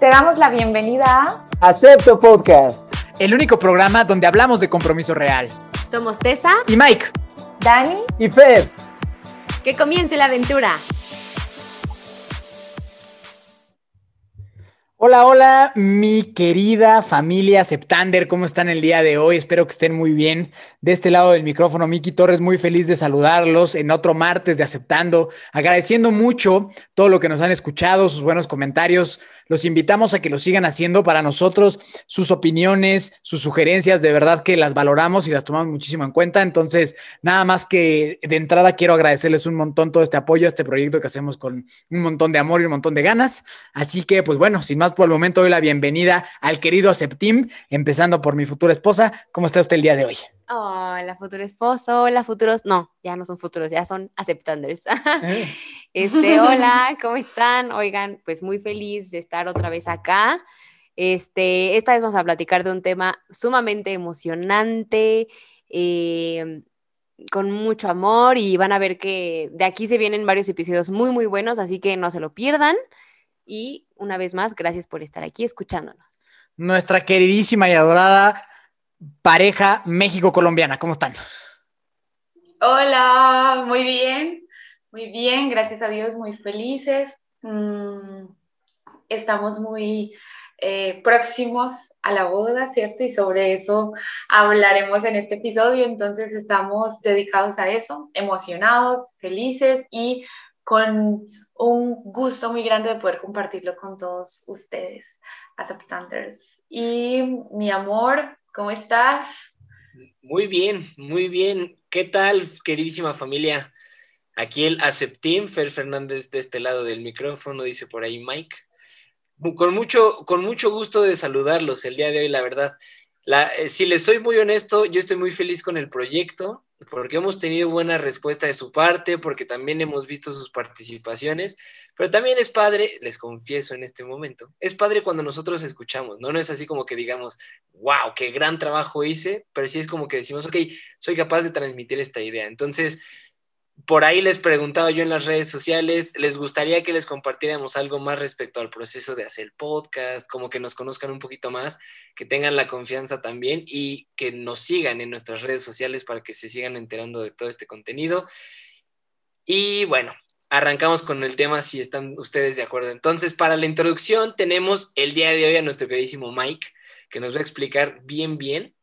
Te damos la bienvenida a Acepto Podcast, el único programa donde hablamos de compromiso real. Somos Tessa y Mike, Dani y Fed. Que comience la aventura. Hola, hola, mi querida familia Septander, ¿cómo están el día de hoy? Espero que estén muy bien. De este lado del micrófono, Miki Torres, muy feliz de saludarlos en otro martes de Aceptando, agradeciendo mucho todo lo que nos han escuchado, sus buenos comentarios. Los invitamos a que lo sigan haciendo para nosotros, sus opiniones, sus sugerencias, de verdad que las valoramos y las tomamos muchísimo en cuenta. Entonces, nada más que de entrada quiero agradecerles un montón todo este apoyo a este proyecto que hacemos con un montón de amor y un montón de ganas. Así que, pues bueno, sin más por el momento doy la bienvenida al querido Septim, empezando por mi futura esposa. ¿Cómo está usted el día de hoy? Hola, futuro esposo, hola, futuros, no, ya no son futuros, ya son aceptanders. Eh. este, hola, ¿cómo están? Oigan, pues muy feliz de estar otra vez acá. Este, esta vez vamos a platicar de un tema sumamente emocionante, eh, con mucho amor y van a ver que de aquí se vienen varios episodios muy, muy buenos, así que no se lo pierdan. Y una vez más, gracias por estar aquí escuchándonos. Nuestra queridísima y adorada pareja México-Colombiana, ¿cómo están? Hola, muy bien, muy bien, gracias a Dios, muy felices. Mm, estamos muy eh, próximos a la boda, ¿cierto? Y sobre eso hablaremos en este episodio, entonces estamos dedicados a eso, emocionados, felices y con un gusto muy grande de poder compartirlo con todos ustedes, aceptanters. Y mi amor, ¿cómo estás? Muy bien, muy bien. ¿Qué tal, queridísima familia? Aquí el Aceptim, Fer Fernández de este lado del micrófono, dice por ahí Mike. Con mucho, con mucho gusto de saludarlos el día de hoy, la verdad. Eh, si les soy muy honesto, yo estoy muy feliz con el proyecto porque hemos tenido buena respuesta de su parte, porque también hemos visto sus participaciones, pero también es padre, les confieso en este momento, es padre cuando nosotros escuchamos, ¿no? No es así como que digamos, wow, qué gran trabajo hice, pero sí es como que decimos, ok, soy capaz de transmitir esta idea. Entonces, por ahí les preguntaba yo en las redes sociales, ¿les gustaría que les compartiéramos algo más respecto al proceso de hacer podcast, como que nos conozcan un poquito más, que tengan la confianza también y que nos sigan en nuestras redes sociales para que se sigan enterando de todo este contenido? Y bueno, arrancamos con el tema si están ustedes de acuerdo. Entonces, para la introducción tenemos el día de hoy a nuestro queridísimo Mike, que nos va a explicar bien, bien,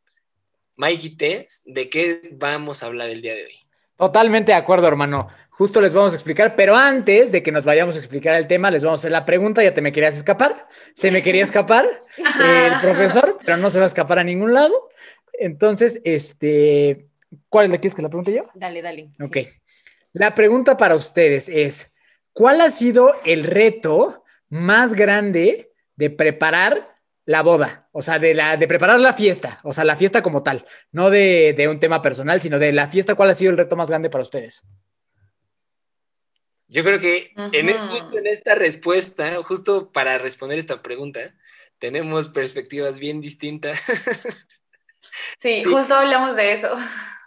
Mike y Tess, de qué vamos a hablar el día de hoy. Totalmente de acuerdo, hermano. Justo les vamos a explicar, pero antes de que nos vayamos a explicar el tema, les vamos a hacer la pregunta. Ya te me querías escapar. Se me quería escapar el profesor, pero no se va a escapar a ningún lado. Entonces, este, ¿cuál es la que la pregunte yo? Dale, dale. Ok. La pregunta para ustedes es: ¿Cuál ha sido el reto más grande de preparar la boda, o sea, de, la, de preparar la fiesta, o sea, la fiesta como tal, no de, un tema personal, sino de la fiesta, ¿cuál ha sido el reto más grande para ustedes? Yo creo que en, justo en esta respuesta, justo para responder esta pregunta, tenemos perspectivas bien distintas. Sí, justo hablamos de eso.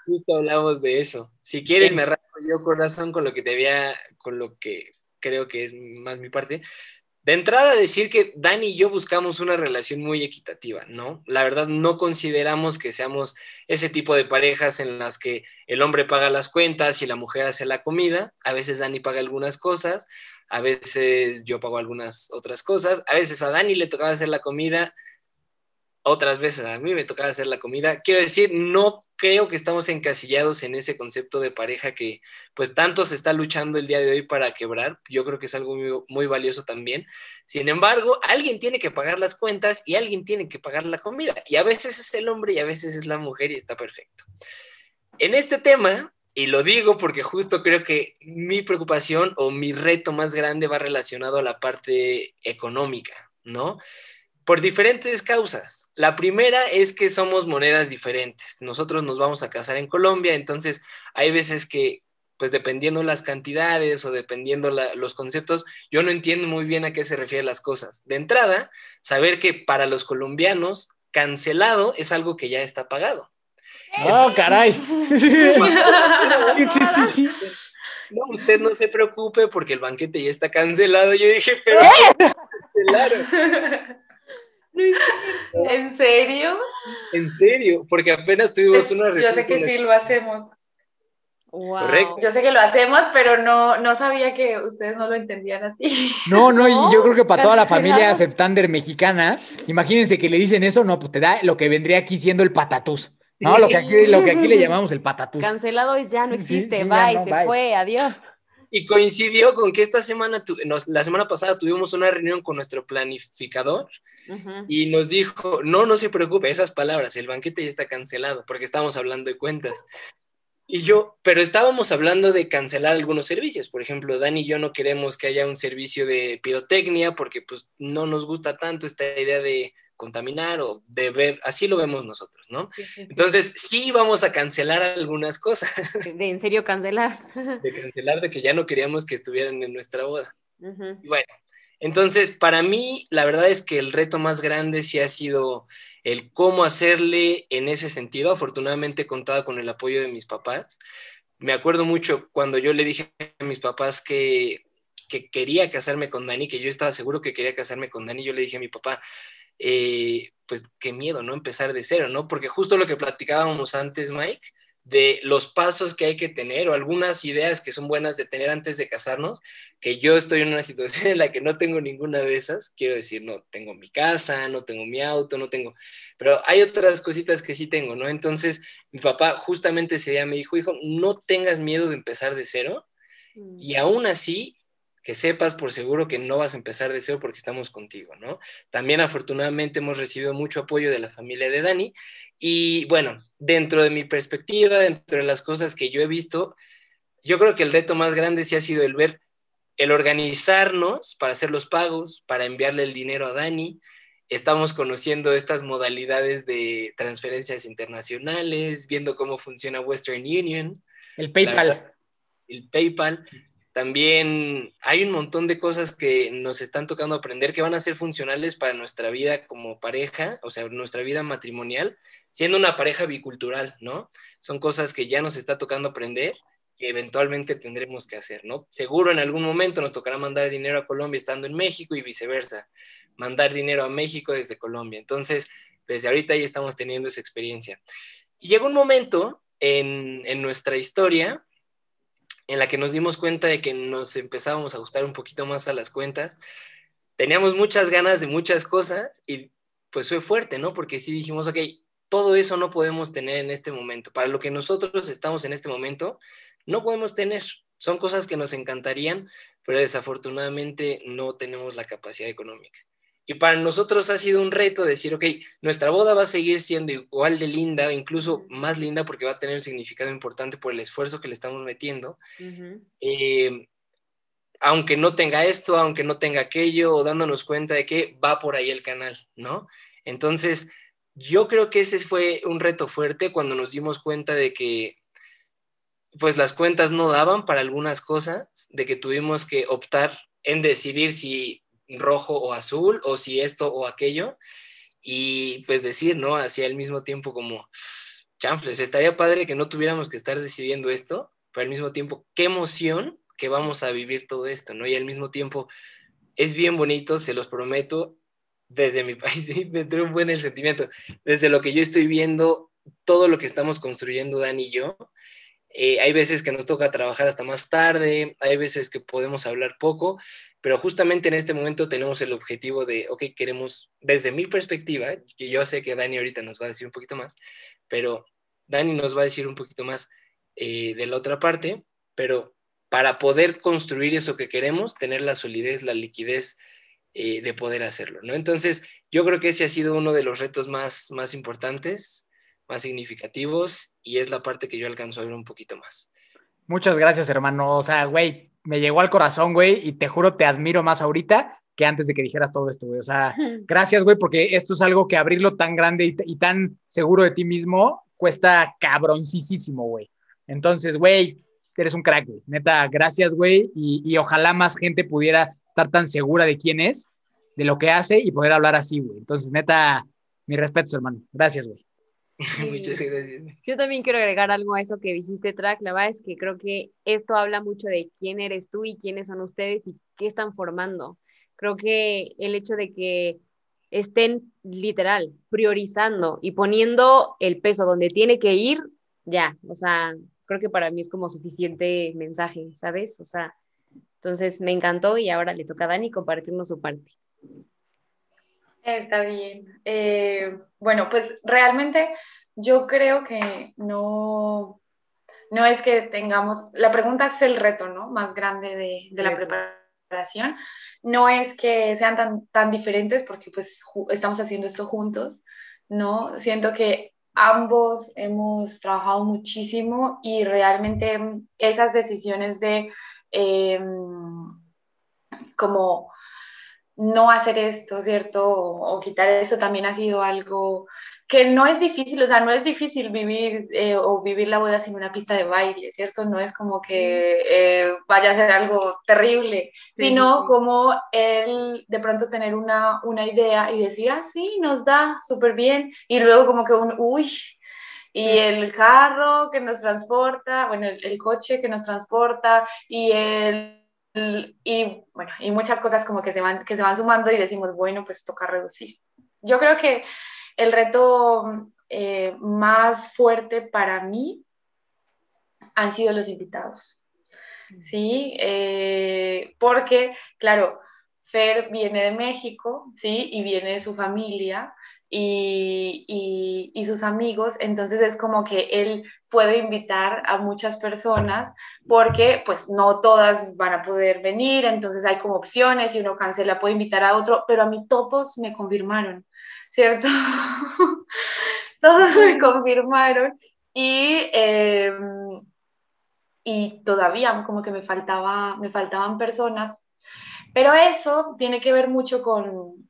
Justo hablamos de eso. Si quieres, me rasgo yo corazón con lo que te había, con lo que creo que es más mi parte. De entrada, decir que Dani y yo buscamos una relación muy equitativa, ¿no? La verdad, no consideramos que seamos ese tipo de parejas en las que el hombre paga las cuentas y la mujer hace la comida. A veces Dani paga algunas cosas, a veces yo pago algunas otras cosas, a veces a Dani le tocaba hacer la comida, otras veces a mí me tocaba hacer la comida. Quiero decir, no creo que estamos encasillados en ese concepto de pareja que pues tanto se está luchando el día de hoy para quebrar. Yo creo que es algo muy, valioso también. Sin embargo, alguien tiene que pagar las cuentas y alguien tiene que pagar la comida. Y a veces es el hombre y a veces es la mujer y está perfecto. En este tema, y lo digo porque justo creo que mi preocupación o mi reto más grande va relacionado a la parte económica, ¿no? Por diferentes causas. La primera es que somos monedas diferentes. Nosotros nos vamos a casar en Colombia, entonces hay veces que, pues dependiendo las cantidades o dependiendo los conceptos, yo no entiendo muy bien a qué se refieren las cosas. De entrada, saber que para los colombianos, cancelado es algo que ya está pagado. ¡Oh, caray! sí, sí, sí, sí. no, usted no se preocupe porque el banquete ya está cancelado. Yo dije, pero ¿En serio? En serio, porque apenas tuvimos una Yo sé que sí lo hacemos. Correcto. Yo sé que lo hacemos, pero no, no sabía que ustedes no lo entendían así. No, no, y yo creo que para toda la familia Septander mexicana, imagínense que le dicen eso, no, pues te da lo que vendría aquí siendo el patatús. No, lo que aquí, lo que aquí le llamamos el patatús. Cancelado ya no existe, bye, se fue, adiós. Y coincidió con que esta semana, la semana pasada tuvimos una reunión con nuestro planificador y nos dijo, no, no se preocupe, esas palabras, el banquete ya está cancelado, porque estamos hablando de cuentas. Y yo, pero estábamos hablando de cancelar algunos servicios. Por ejemplo, Dani y yo no queremos que haya un servicio de pirotecnia porque pues no nos gusta tanto esta idea de contaminar o de ver, así lo vemos nosotros, ¿no? Entonces, sí vamos a cancelar algunas cosas. De en serio cancelar. De cancelar, de que ya no queríamos que estuvieran en nuestra boda. bueno, entonces, para mí, la verdad es que el reto más grande sí ha sido el cómo hacerle en ese sentido. Afortunadamente, contaba con el apoyo de mis papás. Me acuerdo mucho cuando yo le dije a mis papás que, que quería casarme con Dani, que yo estaba seguro que quería casarme con Dani, yo le dije a mi papá, eh, pues qué miedo, ¿no? Empezar de cero, ¿no? Porque justo lo que platicábamos antes, Mike, de los pasos que hay que tener o algunas ideas que son buenas de tener antes de casarnos, que yo estoy en una situación en la que no tengo ninguna de esas, quiero decir, no tengo mi casa, no tengo mi auto, no tengo, pero hay otras cositas que sí tengo, ¿no? Entonces, mi papá justamente ese día me dijo, hijo, no tengas miedo de empezar de cero mm. y aún así que sepas por seguro que no vas a empezar de cero porque estamos contigo, ¿no? También afortunadamente hemos recibido mucho apoyo de la familia de Dani y bueno, dentro de mi perspectiva, dentro de las cosas que yo he visto, yo creo que el reto más grande sí ha sido el ver, el organizarnos para hacer los pagos, para enviarle el dinero a Dani. Estamos conociendo estas modalidades de transferencias internacionales, viendo cómo funciona Western Union. El PayPal. el PayPal. También hay un montón de cosas que nos están tocando aprender que van a ser funcionales para nuestra vida como pareja, o sea, nuestra vida matrimonial, siendo una pareja bicultural, ¿no? Son cosas que ya nos está tocando aprender que eventualmente tendremos que hacer, ¿no? Seguro en algún momento nos tocará mandar dinero a Colombia estando en México y viceversa, mandar dinero a México desde Colombia. Entonces, desde ahorita ya estamos teniendo esa experiencia. Y llegó un momento en, en nuestra historia en la que nos dimos cuenta de que nos empezábamos a gustar un poquito más a las cuentas. Teníamos muchas ganas de muchas cosas y pues fue fuerte, ¿no? Porque sí dijimos, ok, todo eso no podemos tener en este momento. Para lo que nosotros estamos en este momento, no podemos tener. Son cosas que nos encantarían, pero desafortunadamente no tenemos la capacidad económica. Y para nosotros ha sido un reto decir, ok, nuestra boda va a seguir siendo igual de linda, incluso más linda porque va a tener un significado importante por el esfuerzo que le estamos metiendo. Eh, aunque no tenga esto, aunque no tenga aquello, o dándonos cuenta de que va por ahí el canal, ¿no? Entonces, yo creo que ese fue un reto fuerte cuando nos dimos cuenta de que pues las cuentas no daban para algunas cosas, de que tuvimos que optar en decidir si rojo o azul, o si esto o aquello, y pues decir, ¿no? Hacia el mismo tiempo como, chanfles, estaría padre que no tuviéramos que estar decidiendo esto, pero al mismo tiempo, qué emoción que vamos a vivir todo esto, ¿no? Y al mismo tiempo, es bien bonito, se los prometo, desde mi país, me entró un buen el sentimiento, desde lo que yo estoy viendo, todo lo que estamos construyendo Dani y yo, eh, hay veces que nos toca trabajar hasta más tarde, hay veces que podemos hablar poco, pero justamente en este momento tenemos el objetivo de, ok, queremos, desde mi perspectiva, que yo sé que Dani ahorita nos va a decir un poquito más, pero Dani nos va a decir un poquito más eh, de la otra parte, pero para poder construir eso que queremos, tener la solidez, la liquidez eh, de poder hacerlo, ¿no? Entonces, yo creo que ese ha sido uno de los retos más, más importantes más significativos y es la parte que yo alcanzo a ver un poquito más. Muchas gracias, hermano. O sea, güey, me llegó al corazón, güey, y te juro, te admiro más ahorita que antes de que dijeras todo esto, güey. O sea, gracias, güey, porque esto es algo que abrirlo tan grande y, tan seguro de ti mismo cuesta cabroncísimo, güey. Entonces, güey, eres un crack, güey. Neta, gracias, güey, y, y ojalá más gente pudiera estar tan segura de quién es, de lo que hace y poder hablar así, güey. Entonces, neta, mi respeto, hermano. Gracias, güey. Muchas gracias. Yo también quiero agregar algo a eso que dijiste, Track. La verdad es que creo que esto habla mucho de quién eres tú y quiénes son ustedes y qué están formando. Creo que el hecho de que estén literal priorizando y poniendo el peso donde tiene que ir, ya, o sea, creo que para mí es como suficiente mensaje, ¿sabes? O sea, entonces me encantó y ahora le toca a Dani compartirnos su parte. Está bien. Eh, bueno, pues realmente yo creo que no, no es que tengamos, la pregunta es el reto, ¿no? Más grande de, de la preparación. No es que sean tan, tan diferentes porque pues estamos haciendo esto juntos, ¿no? Siento que ambos hemos trabajado muchísimo y realmente esas decisiones de em, como no hacer esto, ¿cierto? O, quitar eso también ha sido algo que no es difícil, o sea, no es difícil vivir eh, o vivir la boda sin una pista de baile, ¿cierto? No es como que eh, vaya a ser algo terrible, sino como el de pronto tener una, una idea y decir, ah, sí, nos da súper bien, y luego como que un, uy, y el carro que nos transporta, bueno, el coche que nos transporta y el y bueno, y muchas cosas como que se, van, que se van sumando y decimos, bueno, pues toca reducir. Yo creo que el reto eh, más fuerte para mí han sido los invitados, ¿sí? Eh, porque, claro, Fer viene de México, ¿sí? Y viene de su familia, y, y, sus amigos, entonces es como que él puede invitar a muchas personas porque pues no todas van a poder venir, entonces hay como opciones y uno cancela, puede invitar a otro, pero a mí todos me confirmaron, ¿cierto? todos me confirmaron y, em, y todavía como que me, faltaba, me faltaban personas, pero eso tiene que ver mucho con,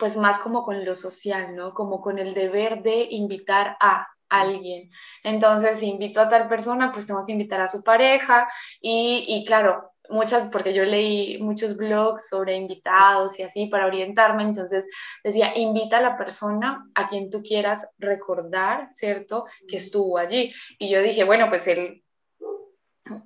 pues más como con lo social, ¿no? Como con el deber de invitar a alguien. Entonces, si invito a tal persona, pues tengo que invitar a su pareja y, y claro, muchas, porque yo leí muchos blogs sobre invitados y así para orientarme, entonces decía, invita a la persona a quien tú quieras recordar, ¿cierto? Que estuvo allí. Y yo dije, bueno, pues el,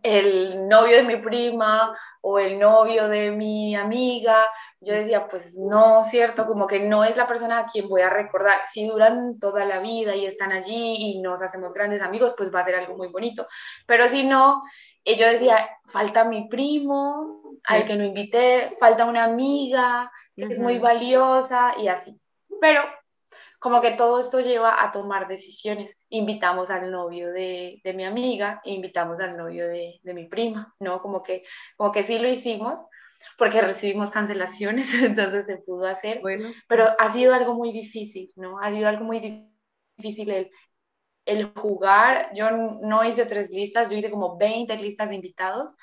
el novio de mi prima o el novio de mi amiga yo decía, pues no, cierto, como que no es la persona a quien voy a recordar. Si duran toda la vida y están allí y nos hacemos grandes amigos, pues va a ser algo muy bonito. Pero si no, eh, yo decía, falta mi primo, al que no invité, falta una amiga, que es muy valiosa y así. Pero como que todo esto lleva a tomar decisiones. Invitamos al novio de, de mi amiga, e invitamos al novio de, de, mi prima, ¿no? Como que, como que sí lo hicimos, porque recibimos cancelaciones, entonces se pudo hacer. Bueno. Pero ha sido algo muy difícil, ¿no? Ha sido algo muy difícil el, el jugar. Yo no hice tres listas, yo hice como 20 listas de invitados,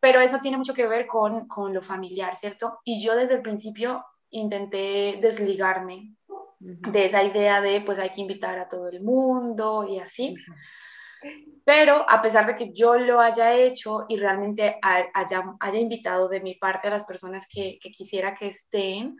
pero eso tiene mucho que ver con, con lo familiar, ¿cierto? Y yo desde el principio intenté desligarme de esa idea de pues hay que invitar a todo el mundo y así. Pero a pesar de que yo lo haya hecho y realmente haya, haya invitado de mi parte a las personas que, que quisiera que estén,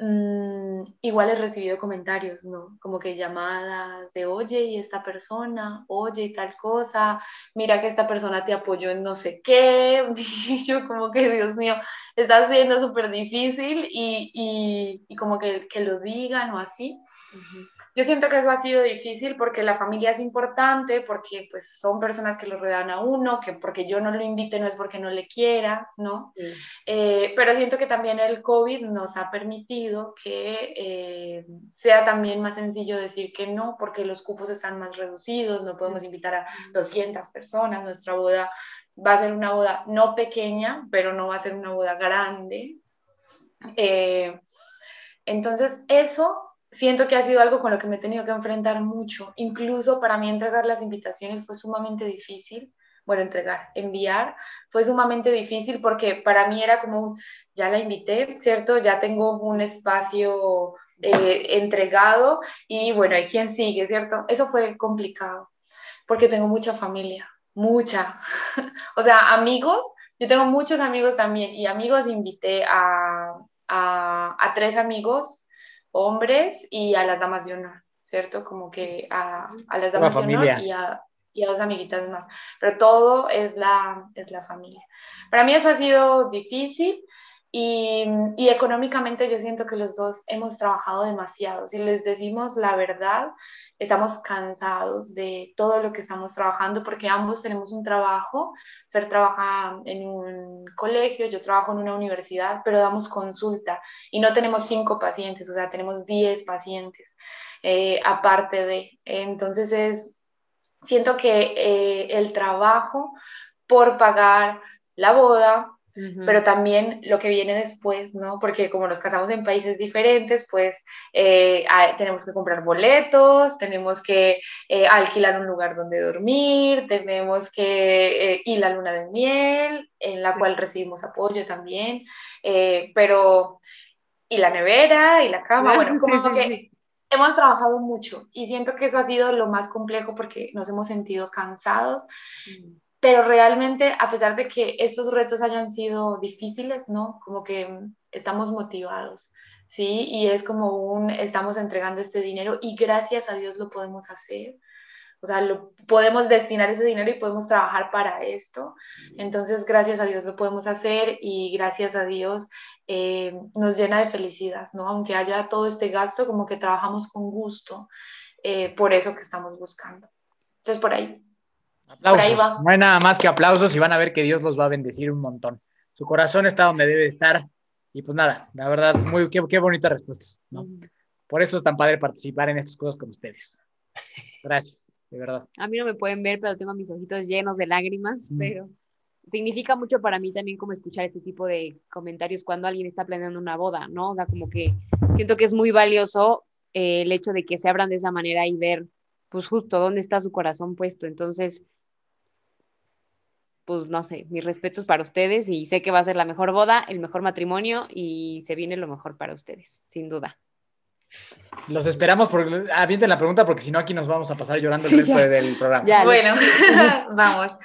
Mm, igual he recibido comentarios, ¿no? Como que llamadas de, oye, y esta persona, oye, y tal cosa, mira que esta persona te apoyó en no sé qué, y yo como que, Dios mío, está siendo súper difícil y, y, y, como que, que, lo digan o así. Yo siento que eso ha sido difícil porque la familia es importante, porque pues son personas que lo rodean a uno, que porque yo no lo invite no es porque no le quiera, ¿no? Eh, pero siento que también el COVID nos ha permitido que eh, sea también más sencillo decir que no, porque los cupos están más reducidos, no podemos invitar a 200 personas, nuestra boda va a ser una boda no pequeña, pero no va a ser una boda grande. Eh, entonces, eso siento que ha sido algo con lo que me he tenido que enfrentar mucho. Incluso para mí entregar las invitaciones fue sumamente difícil. Bueno, entregar, enviar fue sumamente difícil porque para mí era como, ya la invité, ¿cierto? Ya tengo un espacio eh, entregado y bueno, hay quien sigue, ¿cierto? Eso fue complicado porque tengo mucha familia, mucha. o sea, amigos, yo tengo muchos amigos también y amigos invité a, a, a tres amigos hombres y a las damas de honor, ¿cierto? Como que a, a las damas de honor y a, y a dos amiguitas más, pero todo es la, es la familia. Para mí eso ha sido difícil y, y, económicamente yo siento que los dos hemos trabajado demasiado. Si les decimos la verdad, estamos cansados de todo lo que estamos trabajando porque ambos tenemos un trabajo. Fer trabaja en un colegio, yo trabajo en una universidad, pero damos consulta y no tenemos cinco pacientes, o sea, tenemos diez pacientes eh, aparte de. Entonces es siento que eh, el trabajo por pagar la boda, pero también lo que viene después, ¿no? Porque como nos casamos en países diferentes, pues eh, tenemos que comprar boletos, tenemos que eh, alquilar un lugar donde dormir, tenemos que ir a la luna de miel, en la cual recibimos apoyo también, pero y la nevera y la cama, bueno, como que hemos trabajado mucho y siento que eso ha sido lo más complejo porque nos hemos sentido cansados, mm. Pero realmente a pesar de que estos retos hayan sido difíciles, ¿no? Como que estamos motivados, ¿sí? Y es como un, estamos entregando este dinero y gracias a Dios lo podemos hacer. O sea, lo, podemos destinar ese dinero y podemos trabajar para esto. Entonces, gracias a Dios lo podemos hacer y gracias a Dios eh, nos llena de felicidad, ¿no? Aunque haya todo este gasto, como que trabajamos con gusto eh, por eso que estamos buscando. Entonces, por ahí. Aplausos. No hay nada más que aplausos y van a ver que Dios los va a bendecir un montón. Su corazón está donde debe estar. Y pues nada, la verdad, muy, qué, qué bonitas respuestas, ¿no? Por eso es tan padre participar en estas cosas con ustedes. Gracias, de verdad. A mí no me pueden ver, pero tengo mis ojitos llenos de lágrimas, pero significa mucho para mí también como escuchar este tipo de comentarios cuando alguien está planeando una boda, ¿no? O sea, como que siento que es muy valioso eh, el hecho de que se abran de esa manera y ver, pues justo dónde está su corazón puesto. Entonces, pues no sé, mis respetos para ustedes y sé que va a ser la mejor boda, el mejor matrimonio y se viene lo mejor para ustedes, sin duda. Los esperamos, por, avienten la pregunta porque si no aquí nos vamos a pasar llorando el resto del programa. bueno, vamos.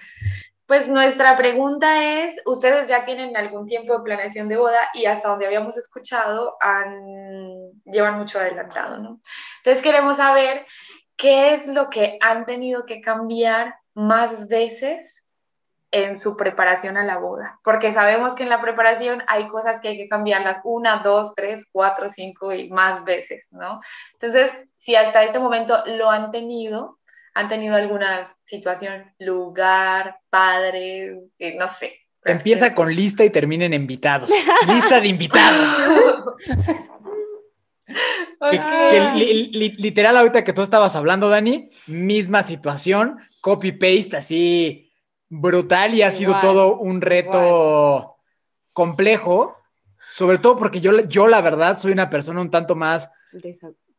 Pues nuestra pregunta es, ustedes ya tienen algún tiempo de planeación de boda y hasta donde habíamos escuchado han, llevan mucho adelantado, ¿no? Entonces queremos saber qué es lo que han tenido que cambiar más veces en su preparación a la boda, porque sabemos que en la preparación hay cosas que hay que cambiarlas una, dos, tres, cuatro, cinco y más veces, ¿no? Entonces, si hasta este momento lo han tenido, han tenido alguna situación, lugar, padre, no sé. Empieza con lista y termina en invitados. lista de invitados. literal, ahorita que tú estabas hablando, Dani, misma situación, copy-paste así brutal y ha sido todo un reto complejo, sobre todo porque yo, yo la verdad soy una persona un tanto más,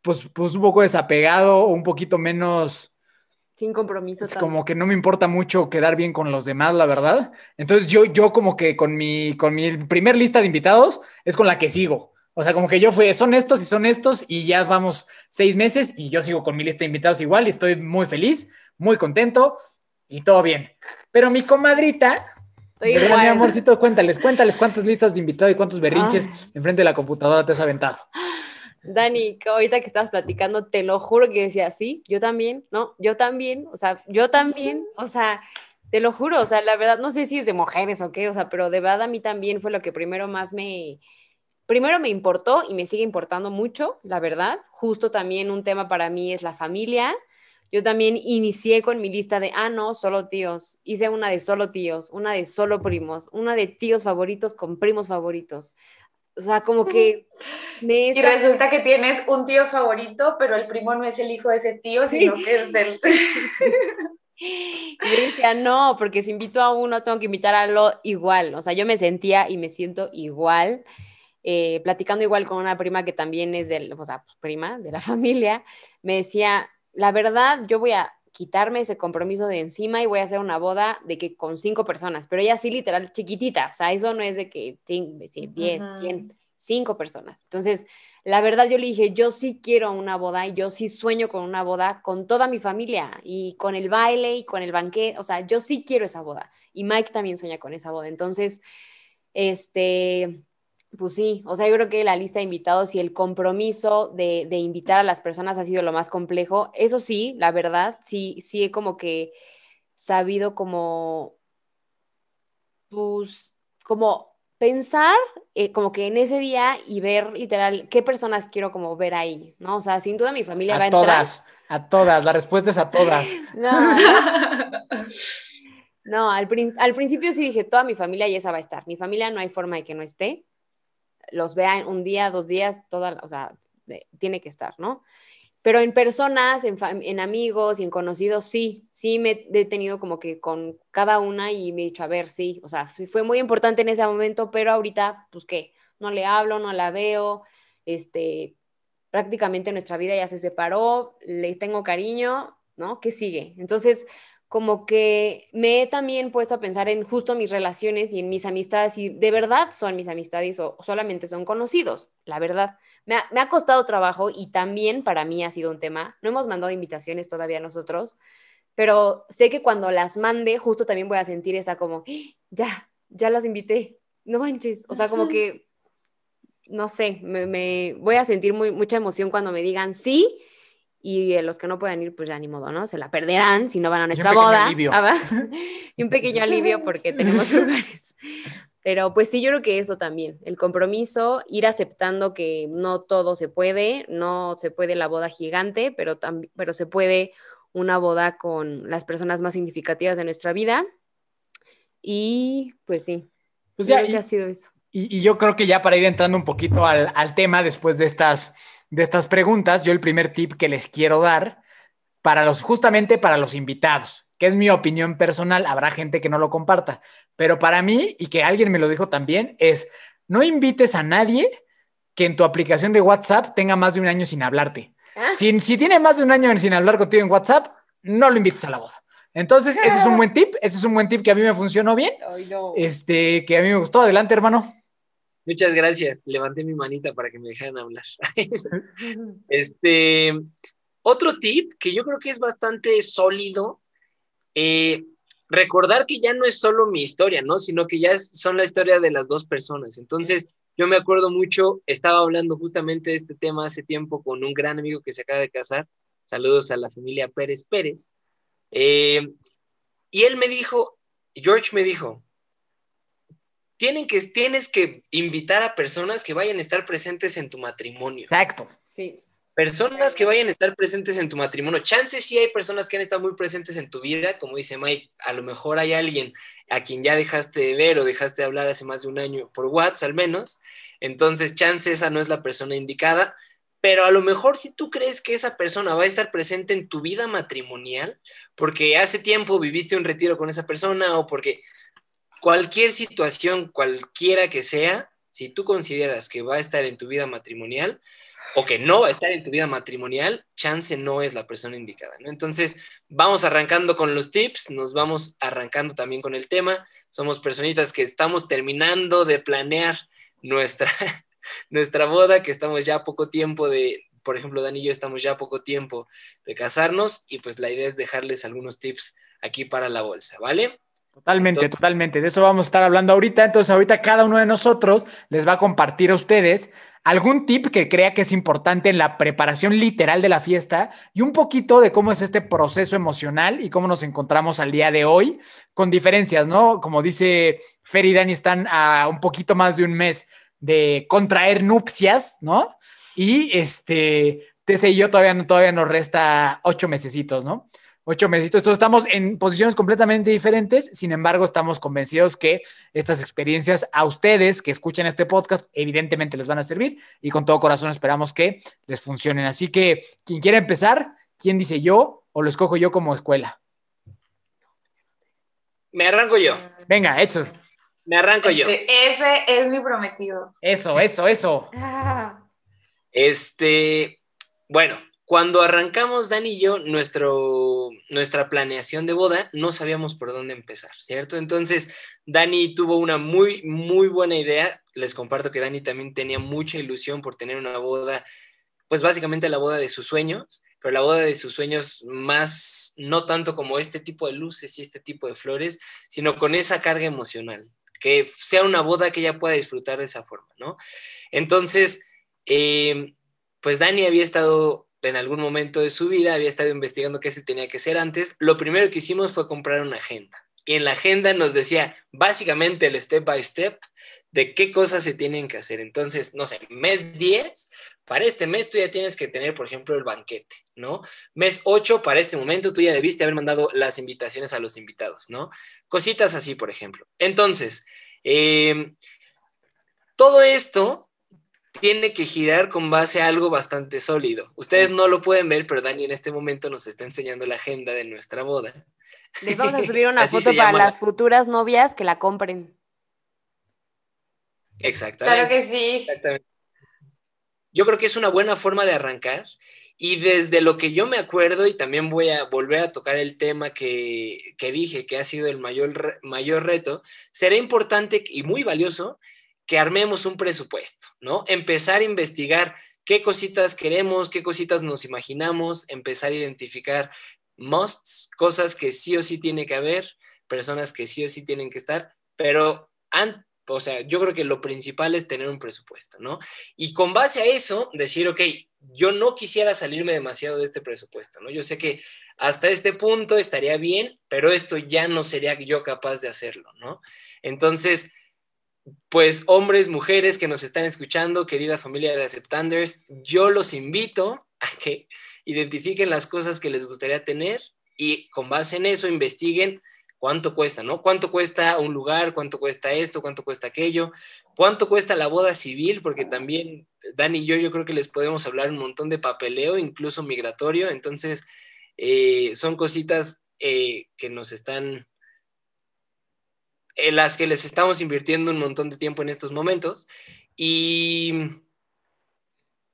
pues, pues un poco desapegado, un poquito menos sin compromiso. Es como que no me importa mucho quedar bien con los demás, la verdad. Entonces yo, yo como que con mi, con mi primer lista de invitados es con la que sigo. O sea, como que yo fui, son estos y son estos y ya vamos seis meses y yo sigo con mi lista de invitados igual y estoy muy feliz, muy contento y todo bien. Pero mi comadrita, mi amorcito, cuéntales, cuéntales cuántas listas de invitados y cuántos berrinches enfrente de la computadora te has aventado. Dani, ahorita que estabas platicando, te lo juro que decía, sí, yo también, ¿no? Yo también, o sea, yo también, o sea, te lo juro, o sea, la verdad, no sé si es de mujeres o qué, o sea, pero de verdad a mí también fue lo que primero más me, primero me importó y me sigue importando mucho, la verdad. Justo también un tema para mí es la familia. Yo también inicié con mi lista de, ah, no, solo tíos. Hice una de solo tíos, una de solo primos, una de tíos favoritos con primos favoritos. O sea, como que... Y resulta que tienes un tío favorito, pero el primo no es el hijo de ese tío, sino que es del... Y yo decía, no, porque si invito a uno, tengo que invitar a lo igual. O sea, yo me sentía y me siento igual, eh, platicando igual con una prima que también es del, o sea, pues, prima de la familia, me decía, la verdad, yo voy a quitarme ese compromiso de encima y voy a hacer una boda de que con cinco personas, pero ella sí literal chiquitita, o sea, eso no es de que 10, 100, cinco personas. Entonces, la verdad yo le dije, yo sí quiero una boda y yo sí sueño con una boda con toda mi familia y con el baile y con el banquete, o sea, yo sí quiero esa boda. Y Mike también sueña con esa boda. Entonces, este, Pues sí, o sea, yo creo que la lista de invitados y el compromiso de, de, invitar a las personas ha sido lo más complejo. Eso sí, la verdad, sí, sí he como que sabido como, pues, como pensar eh, como que en ese día y ver literal qué personas quiero como ver ahí, ¿no? O sea, sin duda mi familia va a entrar. A todas, a todas, la respuesta es a todas. no, no al, al principio sí dije, toda mi familia y esa va a estar. Mi familia no hay forma de que no esté los vean un día, dos días, toda, o sea, tiene que estar, ¿no? Pero en personas, en, amigos y en conocidos, sí, sí me he detenido como que con cada una y me he dicho, a ver, sí, o sea, fue muy importante en ese momento, pero ahorita, pues qué, no le hablo, no la veo, este, prácticamente nuestra vida ya se separó, le tengo cariño, ¿no? ¿Qué sigue? Entonces, como que me he también puesto a pensar en justo mis relaciones y en mis amistades, y de verdad son mis amistades o solamente son conocidos, la verdad. Me ha, costado trabajo y también para mí ha sido un tema. No hemos mandado invitaciones todavía nosotros, pero sé que cuando las mande, justo también voy a sentir esa como, ¡Ah! ya, ya las invité, no manches. O sea, como que, no sé, me, voy a sentir muy, mucha emoción cuando me digan sí y los que no puedan ir, pues ya ni modo, ¿no? Se la perderán si no van a nuestra y boda. Y un pequeño alivio porque tenemos lugares. Pero pues sí, yo creo que eso también, el compromiso, ir aceptando que no todo se puede, no se puede la boda gigante, pero, pero se puede una boda con las personas más significativas de nuestra vida. Y pues sí, pues ya, ha sido eso. Y, yo creo que ya para ir entrando un poquito al, al tema después de estas de estas preguntas, yo el primer tip que les quiero dar para los, justamente para los invitados, que es mi opinión personal, habrá gente que no lo comparta, pero para mí, y que alguien me lo dijo también, es no invites a nadie que en tu aplicación de WhatsApp tenga más de un año sin hablarte. Ah. Si, si tiene más de un año sin hablar contigo en WhatsApp, no lo invites a la boda. Entonces, ese es un buen tip, ese es un buen tip que a mí me funcionó bien, este, que a mí me gustó. Adelante, hermano. Muchas gracias. Levanté mi manita para que me dejaran hablar. este, otro tip que yo creo que es bastante sólido, eh, recordar que ya no es solo mi historia, ¿no? Sino que ya son la historia de las dos personas. Entonces, yo me acuerdo mucho, estaba hablando justamente de este tema hace tiempo con un gran amigo que se acaba de casar. Saludos a la familia Pérez Pérez. Eh, y él me dijo, George me dijo, tienen que, tienes que invitar a personas que vayan a estar presentes en tu matrimonio. Exacto. Sí. Personas que vayan a estar presentes en tu matrimonio. Chances sí hay personas que han estado muy presentes en tu vida, como dice Mike, a lo mejor hay alguien a quien ya dejaste de ver o dejaste de hablar hace más de un año por WhatsApp al menos. Entonces, chance esa no es la persona indicada, pero a lo mejor si tú crees que esa persona va a estar presente en tu vida matrimonial, porque hace tiempo viviste un retiro con esa persona o porque cualquier situación, cualquiera que sea, si tú consideras que va a estar en tu vida matrimonial o que no va a estar en tu vida matrimonial, chance no es la persona indicada. Entonces, vamos arrancando con los tips, nos vamos arrancando también con el tema. Somos personitas que estamos terminando de planear nuestra, nuestra boda, que estamos ya a poco tiempo de, por ejemplo, Dani y yo estamos ya a poco tiempo de casarnos y pues la idea es dejarles algunos tips aquí para la bolsa, ¿vale? Totalmente, totalmente. De eso vamos a estar hablando ahorita. Entonces, ahorita cada uno de nosotros les va a compartir a ustedes algún tip que crea que es importante en la preparación literal de la fiesta y un poquito de cómo es este proceso emocional y cómo nos encontramos al día de hoy, con diferencias, ¿no? Como dice Fer y Dani, están a un poquito más de un mes de contraer nupcias, ¿no? Y este, Tese y yo todavía, todavía nos resta ocho mesecitos, ¿no? Ocho meses. Entonces estamos en posiciones completamente diferentes, sin embargo estamos convencidos que estas experiencias a ustedes que escuchan este podcast evidentemente les van a servir y con todo corazón esperamos que les funcionen. Así que quien quiera empezar, ¿quién dice yo o lo escojo yo como escuela? Me arranco yo. Venga, hecho. Me arranco yo. Este, ese es mi prometido. Eso, eso, eso. Este, bueno, cuando arrancamos Dani y yo nuestra planeación de boda, no sabíamos por dónde empezar, ¿cierto? Entonces, Dani tuvo una muy, muy buena idea. Les comparto que Dani también tenía mucha ilusión por tener una boda, pues básicamente la boda de sus sueños, pero la boda de sus sueños más, no tanto como este tipo de luces y este tipo de flores, sino con esa carga emocional, que sea una boda que ella pueda disfrutar de esa forma, ¿no? Entonces, eh, pues Dani había estado en algún momento de su vida, había estado investigando qué se tenía que hacer antes. Lo primero que hicimos fue comprar una agenda. Y en la agenda nos decía básicamente el step by step de qué cosas se tienen que hacer. Entonces, no sé, mes 10, para este mes tú ya tienes que tener, por ejemplo, el banquete, ¿no? Mes 8, para este momento tú ya debiste haber mandado las invitaciones a los invitados, ¿no? Cositas así, por ejemplo. Entonces, em, todo esto tiene que girar con base a algo bastante sólido. Ustedes no lo pueden ver, pero Dani en este momento nos está enseñando la agenda de nuestra boda. Les vamos a subir una foto para las futuras novias que la compren. Exactamente. Claro que sí. Exactamente. Yo creo que es una buena forma de arrancar y desde lo que yo me acuerdo, y también voy a volver a tocar el tema que, que dije que ha sido el mayor, mayor reto, será importante y muy valioso que armemos un presupuesto, ¿no? Empezar a investigar qué cositas queremos, qué cositas nos imaginamos, empezar a identificar musts, cosas que sí o sí tiene que haber, personas que sí o sí tienen que estar, pero o sea, yo creo que lo principal es tener un presupuesto, ¿no? Y con base a eso, decir, ok, yo no quisiera salirme demasiado de este presupuesto, ¿no? Yo sé que hasta este punto estaría bien, pero esto ya no sería yo capaz de hacerlo, ¿no? Entonces, pues hombres, mujeres que nos están escuchando, querida familia de Aceptanders, yo los invito a que identifiquen las cosas que les gustaría tener y con base en eso investiguen cuánto cuesta, ¿no? ¿Cuánto cuesta un lugar? ¿Cuánto cuesta esto? ¿Cuánto cuesta aquello? ¿Cuánto cuesta la boda civil? Porque también Dani y yo, yo creo que les podemos hablar un montón de papeleo, incluso migratorio. Entonces, eh, son cositas eh, que nos están en las que les estamos invirtiendo un montón de tiempo en estos momentos. Y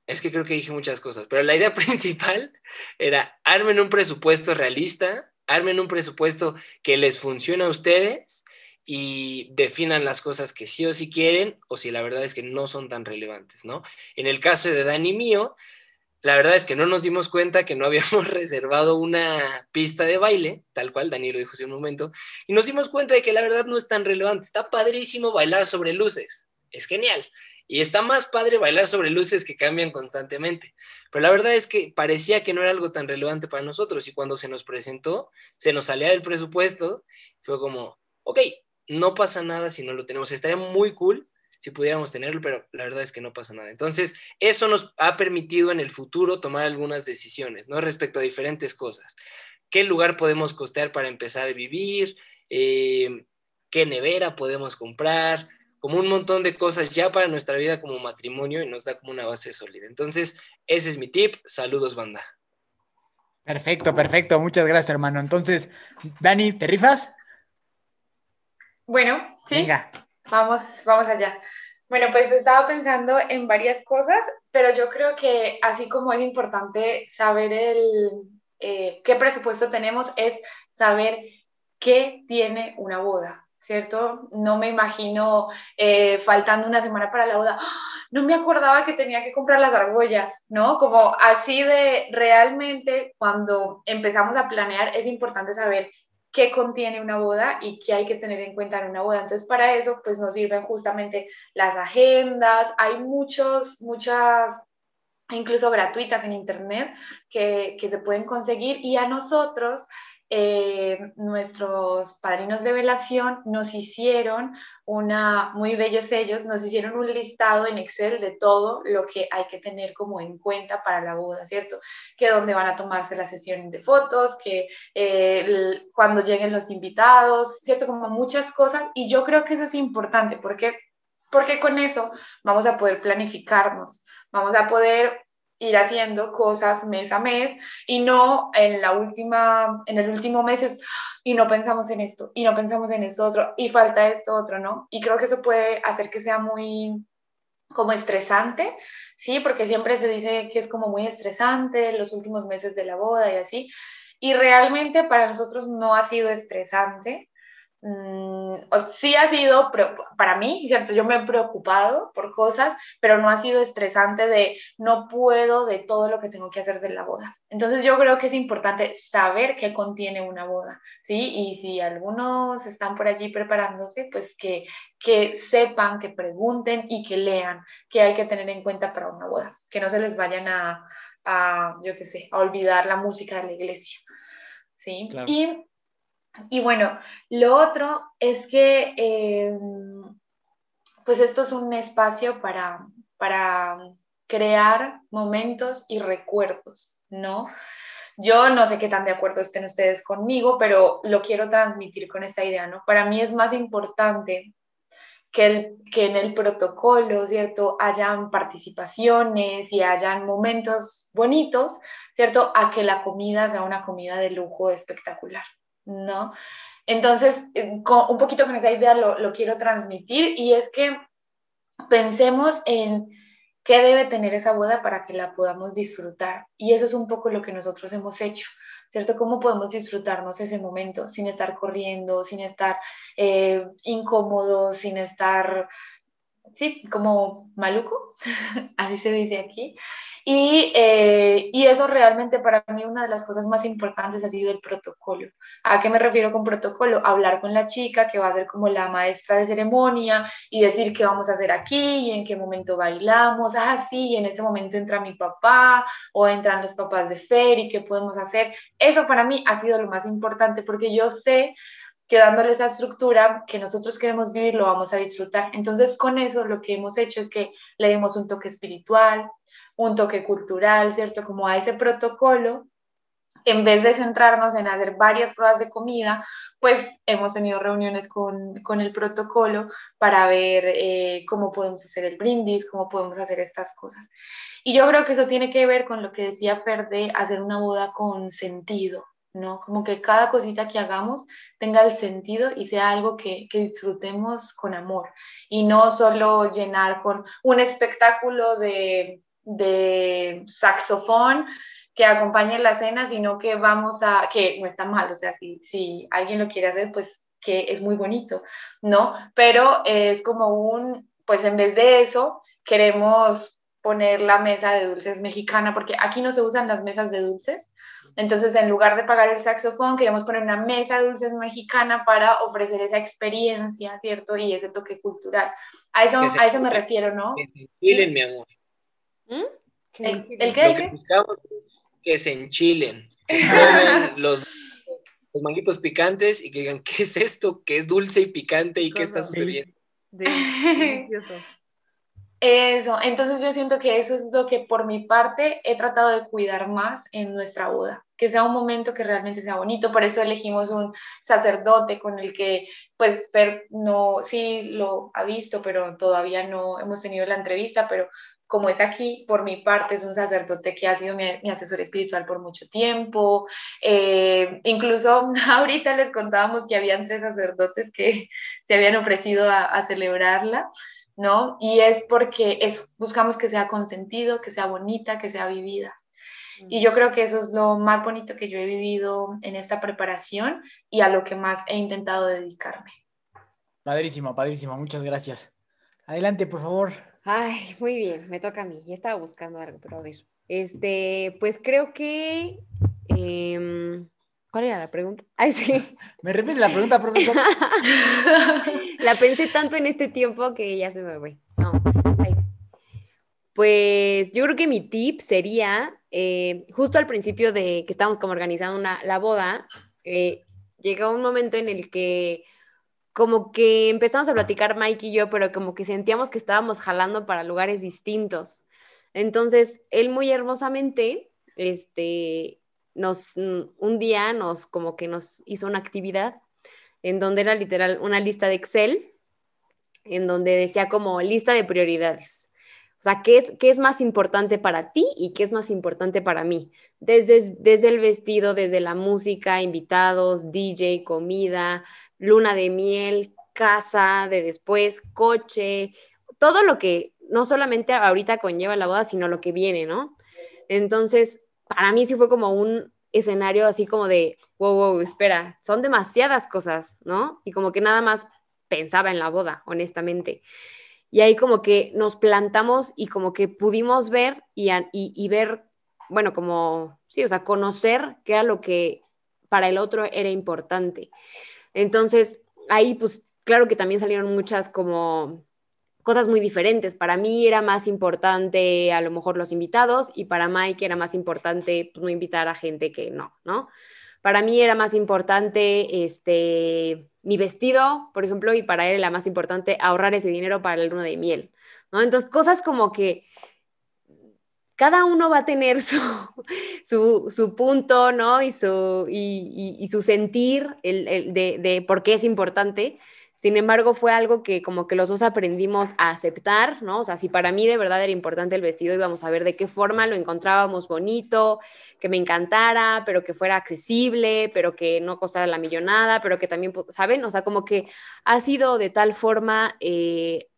es que creo que dije muchas cosas, pero la idea principal era armen un presupuesto realista, armen un presupuesto que les funcione a ustedes y definan las cosas que sí o sí quieren o si la verdad es que no son tan relevantes, ¿no? En el caso de Dani mío, la verdad es que no nos dimos cuenta que no habíamos reservado una pista de baile, tal cual Dani lo dijo hace un momento, y nos dimos cuenta de que la verdad no es tan relevante. Está padrísimo bailar sobre luces, es genial. Y está más padre bailar sobre luces que cambian constantemente. Pero la verdad es que parecía que no era algo tan relevante para nosotros y cuando se nos presentó, se nos salía del presupuesto, fue como, ok, no pasa nada si no lo tenemos. Estaría muy cool si pudiéramos tenerlo, pero la verdad es que no pasa nada. Entonces, eso nos ha permitido en el futuro tomar algunas decisiones, ¿no? Respecto a diferentes cosas. ¿Qué lugar podemos costear para empezar a vivir? Eh, ¿Qué nevera podemos comprar? Como un montón de cosas ya para nuestra vida como matrimonio y nos da como una base sólida. Entonces, ese es mi tip. Saludos, banda. Perfecto, perfecto. Muchas gracias, hermano. Entonces, Dani, ¿te rifas? Bueno, sí. Venga. Vamos, vamos allá. Bueno, pues estaba pensando en varias cosas, pero yo creo que así como es importante saber el, eh, qué presupuesto tenemos, es saber qué tiene una boda, ¿cierto? No me imagino eh, faltando una semana para la boda, ¡ah! no me acordaba que tenía que comprar las argollas, ¿no? Como así de realmente cuando empezamos a planear es importante saber qué contiene una boda y qué hay que tener en cuenta en una boda. Entonces, para eso, pues nos sirven justamente las agendas, hay muchos, muchas, incluso gratuitas en internet que, que se pueden conseguir y a nosotros eh, nuestros padrinos de velación nos hicieron una, muy bellos ellos, nos hicieron un listado en Excel de todo lo que hay que tener como en cuenta para la boda, ¿cierto? Que dónde van a tomarse las sesiones de fotos, que eh, cuando lleguen los invitados, ¿cierto? Como muchas cosas y yo creo que eso es importante porque, porque con eso vamos a poder planificarnos, vamos a poder ir haciendo cosas mes a mes y no en la última, en el último mes es, y no pensamos en esto, y no pensamos en esto otro, y falta esto otro, ¿no? Y creo que eso puede hacer que sea muy como estresante, ¿sí? Porque siempre se dice que es como muy estresante los últimos meses de la boda y así. Y realmente para nosotros no ha sido estresante. Mm, sí ha sido, para mí, ¿cierto? Yo me he preocupado por cosas, pero no ha sido estresante de no puedo de todo lo que tengo que hacer de la boda. Entonces yo creo que es importante saber qué contiene una boda, ¿sí? Y si algunos están por allí preparándose, pues que, que sepan, que pregunten y que lean qué hay que tener en cuenta para una boda, que no se les vayan a, a yo qué sé, a olvidar la música de la iglesia, ¿sí? Y y bueno, lo otro es que, em, pues esto es un espacio para, para crear momentos y recuerdos, ¿no? Yo no sé qué tan de acuerdo estén ustedes conmigo, pero lo quiero transmitir con esta idea, ¿no? Para mí es más importante que, el, que en el protocolo, ¿cierto? Hayan participaciones y hayan momentos bonitos, ¿cierto? A que la comida sea una comida de lujo espectacular. ¿No? Entonces, eh, un poquito con esa idea lo, quiero transmitir y es que pensemos en qué debe tener esa boda para que la podamos disfrutar. Y eso es un poco lo que nosotros hemos hecho, ¿cierto? ¿Cómo podemos disfrutarnos ese momento sin estar corriendo, sin estar eh, incómodos, sin estar, sí, como maluco, así se dice aquí. Y, eh, y, eso realmente para mí una de las cosas más importantes ha sido el protocolo. ¿A qué me refiero con protocolo? Hablar con la chica que va a ser como la maestra de ceremonia y decir qué vamos a hacer aquí y en qué momento bailamos. Ah, sí, en ese momento entra mi papá o entran los papás de Fer y qué podemos hacer. Eso para mí ha sido lo más importante porque yo sé que dándole esa estructura que nosotros queremos vivir, lo vamos a disfrutar. Entonces, con eso lo que hemos hecho es que le dimos un toque espiritual, un toque cultural, ¿cierto? Como a ese protocolo, en vez de centrarnos en hacer varias pruebas de comida, pues hemos tenido reuniones con, con el protocolo para ver eh, cómo podemos hacer el brindis, cómo podemos hacer estas cosas. Y yo creo que eso tiene que ver con lo que decía Fer de hacer una boda con sentido, ¿no? Como que cada cosita que hagamos tenga el sentido y sea algo que, que, disfrutemos con amor y no solo llenar con un espectáculo de de saxofón que acompañe la cena, sino que vamos a, que no está mal, o sea, si, si alguien lo quiere hacer, pues que es muy bonito, ¿no? Pero es como un, pues en vez de eso, queremos poner la mesa de dulces mexicana, porque aquí no se usan las mesas de dulces, entonces, en lugar de pagar el saxofón, queremos poner una mesa de dulces mexicana para ofrecer esa experiencia, ¿cierto? Y ese toque cultural. A eso, a eso me refiero, ¿no? Que se mi amor. ¿Mm? ¿El, ¿El, qué? Lo que buscamos que se enchilen, que los, los manguitos picantes y que digan, ¿qué es esto? ¿Qué es dulce y picante y qué está sucediendo? Delicioso. Eso, entonces yo siento que eso es lo que por mi parte he tratado de cuidar más en nuestra boda, que sea un momento que realmente sea bonito, por eso elegimos un sacerdote con el que pues Fer no, sí lo ha visto, pero todavía no hemos tenido la entrevista, pero como es aquí, por mi parte, es un sacerdote que ha sido mi, asesor espiritual por mucho tiempo. Eh, incluso ahorita les contábamos que habían tres sacerdotes que se habían ofrecido a, celebrarla, ¿no? Y es porque eso, buscamos que sea consentido, que sea bonita, que sea vivida. Y yo creo que eso es lo más bonito que yo he vivido en esta preparación y a lo que más he intentado dedicarme. Padrísimo, padrísimo, muchas gracias. Adelante, por favor. Ay, muy bien, me toca a mí. Ya estaba buscando algo, pero a ver. Este, pues creo que. Em, ¿Cuál era la pregunta? Ay, sí. ¿Me repite la pregunta, profesor? la pensé tanto en este tiempo que ya se me fue. No. Pues yo creo que mi tip sería, eh, justo al principio de que estábamos como organizando una, la boda, eh, llegó un momento en el que como que empezamos a platicar Mike y yo, pero como que sentíamos que estábamos jalando para lugares distintos. Entonces, él muy hermosamente, este, nos, un día nos, como que nos hizo una actividad en donde era literal una lista de Excel, en donde decía como lista de prioridades. O sea, ¿qué es, qué es más importante para ti y qué es más importante para mí? Desde, desde el vestido, desde la música, invitados, DJ, comida, luna de miel, casa de después, coche, todo lo que no solamente ahorita conlleva la boda, sino lo que viene, ¿no? Entonces, para mí sí fue como un escenario así como de, wow, wow, espera, son demasiadas cosas, ¿no? Y como que nada más pensaba en la boda, honestamente. Y ahí como que nos plantamos y como que pudimos ver y, y, ver, bueno, como, sí, o sea, conocer qué era lo que para el otro era importante. Entonces, ahí pues claro que también salieron muchas como cosas muy diferentes. Para mí era más importante a lo mejor los invitados y para Mike era más importante pues, no invitar a gente que no, ¿no? Para mí era más importante este, mi vestido, por ejemplo, y para él era más importante ahorrar ese dinero para el luna de miel, ¿no? Entonces, cosas como que cada uno va a tener su, su, punto, ¿no? Y su, y, su sentir el, de, de por qué es importante. Sin embargo, fue algo que como que los dos aprendimos a aceptar, ¿no? O sea, si para mí de verdad era importante el vestido, íbamos a ver de qué forma lo encontrábamos bonito, que me encantara, pero que fuera accesible, pero que no costara la millonada, pero que también, ¿saben? O sea, como que ha sido de tal forma eh,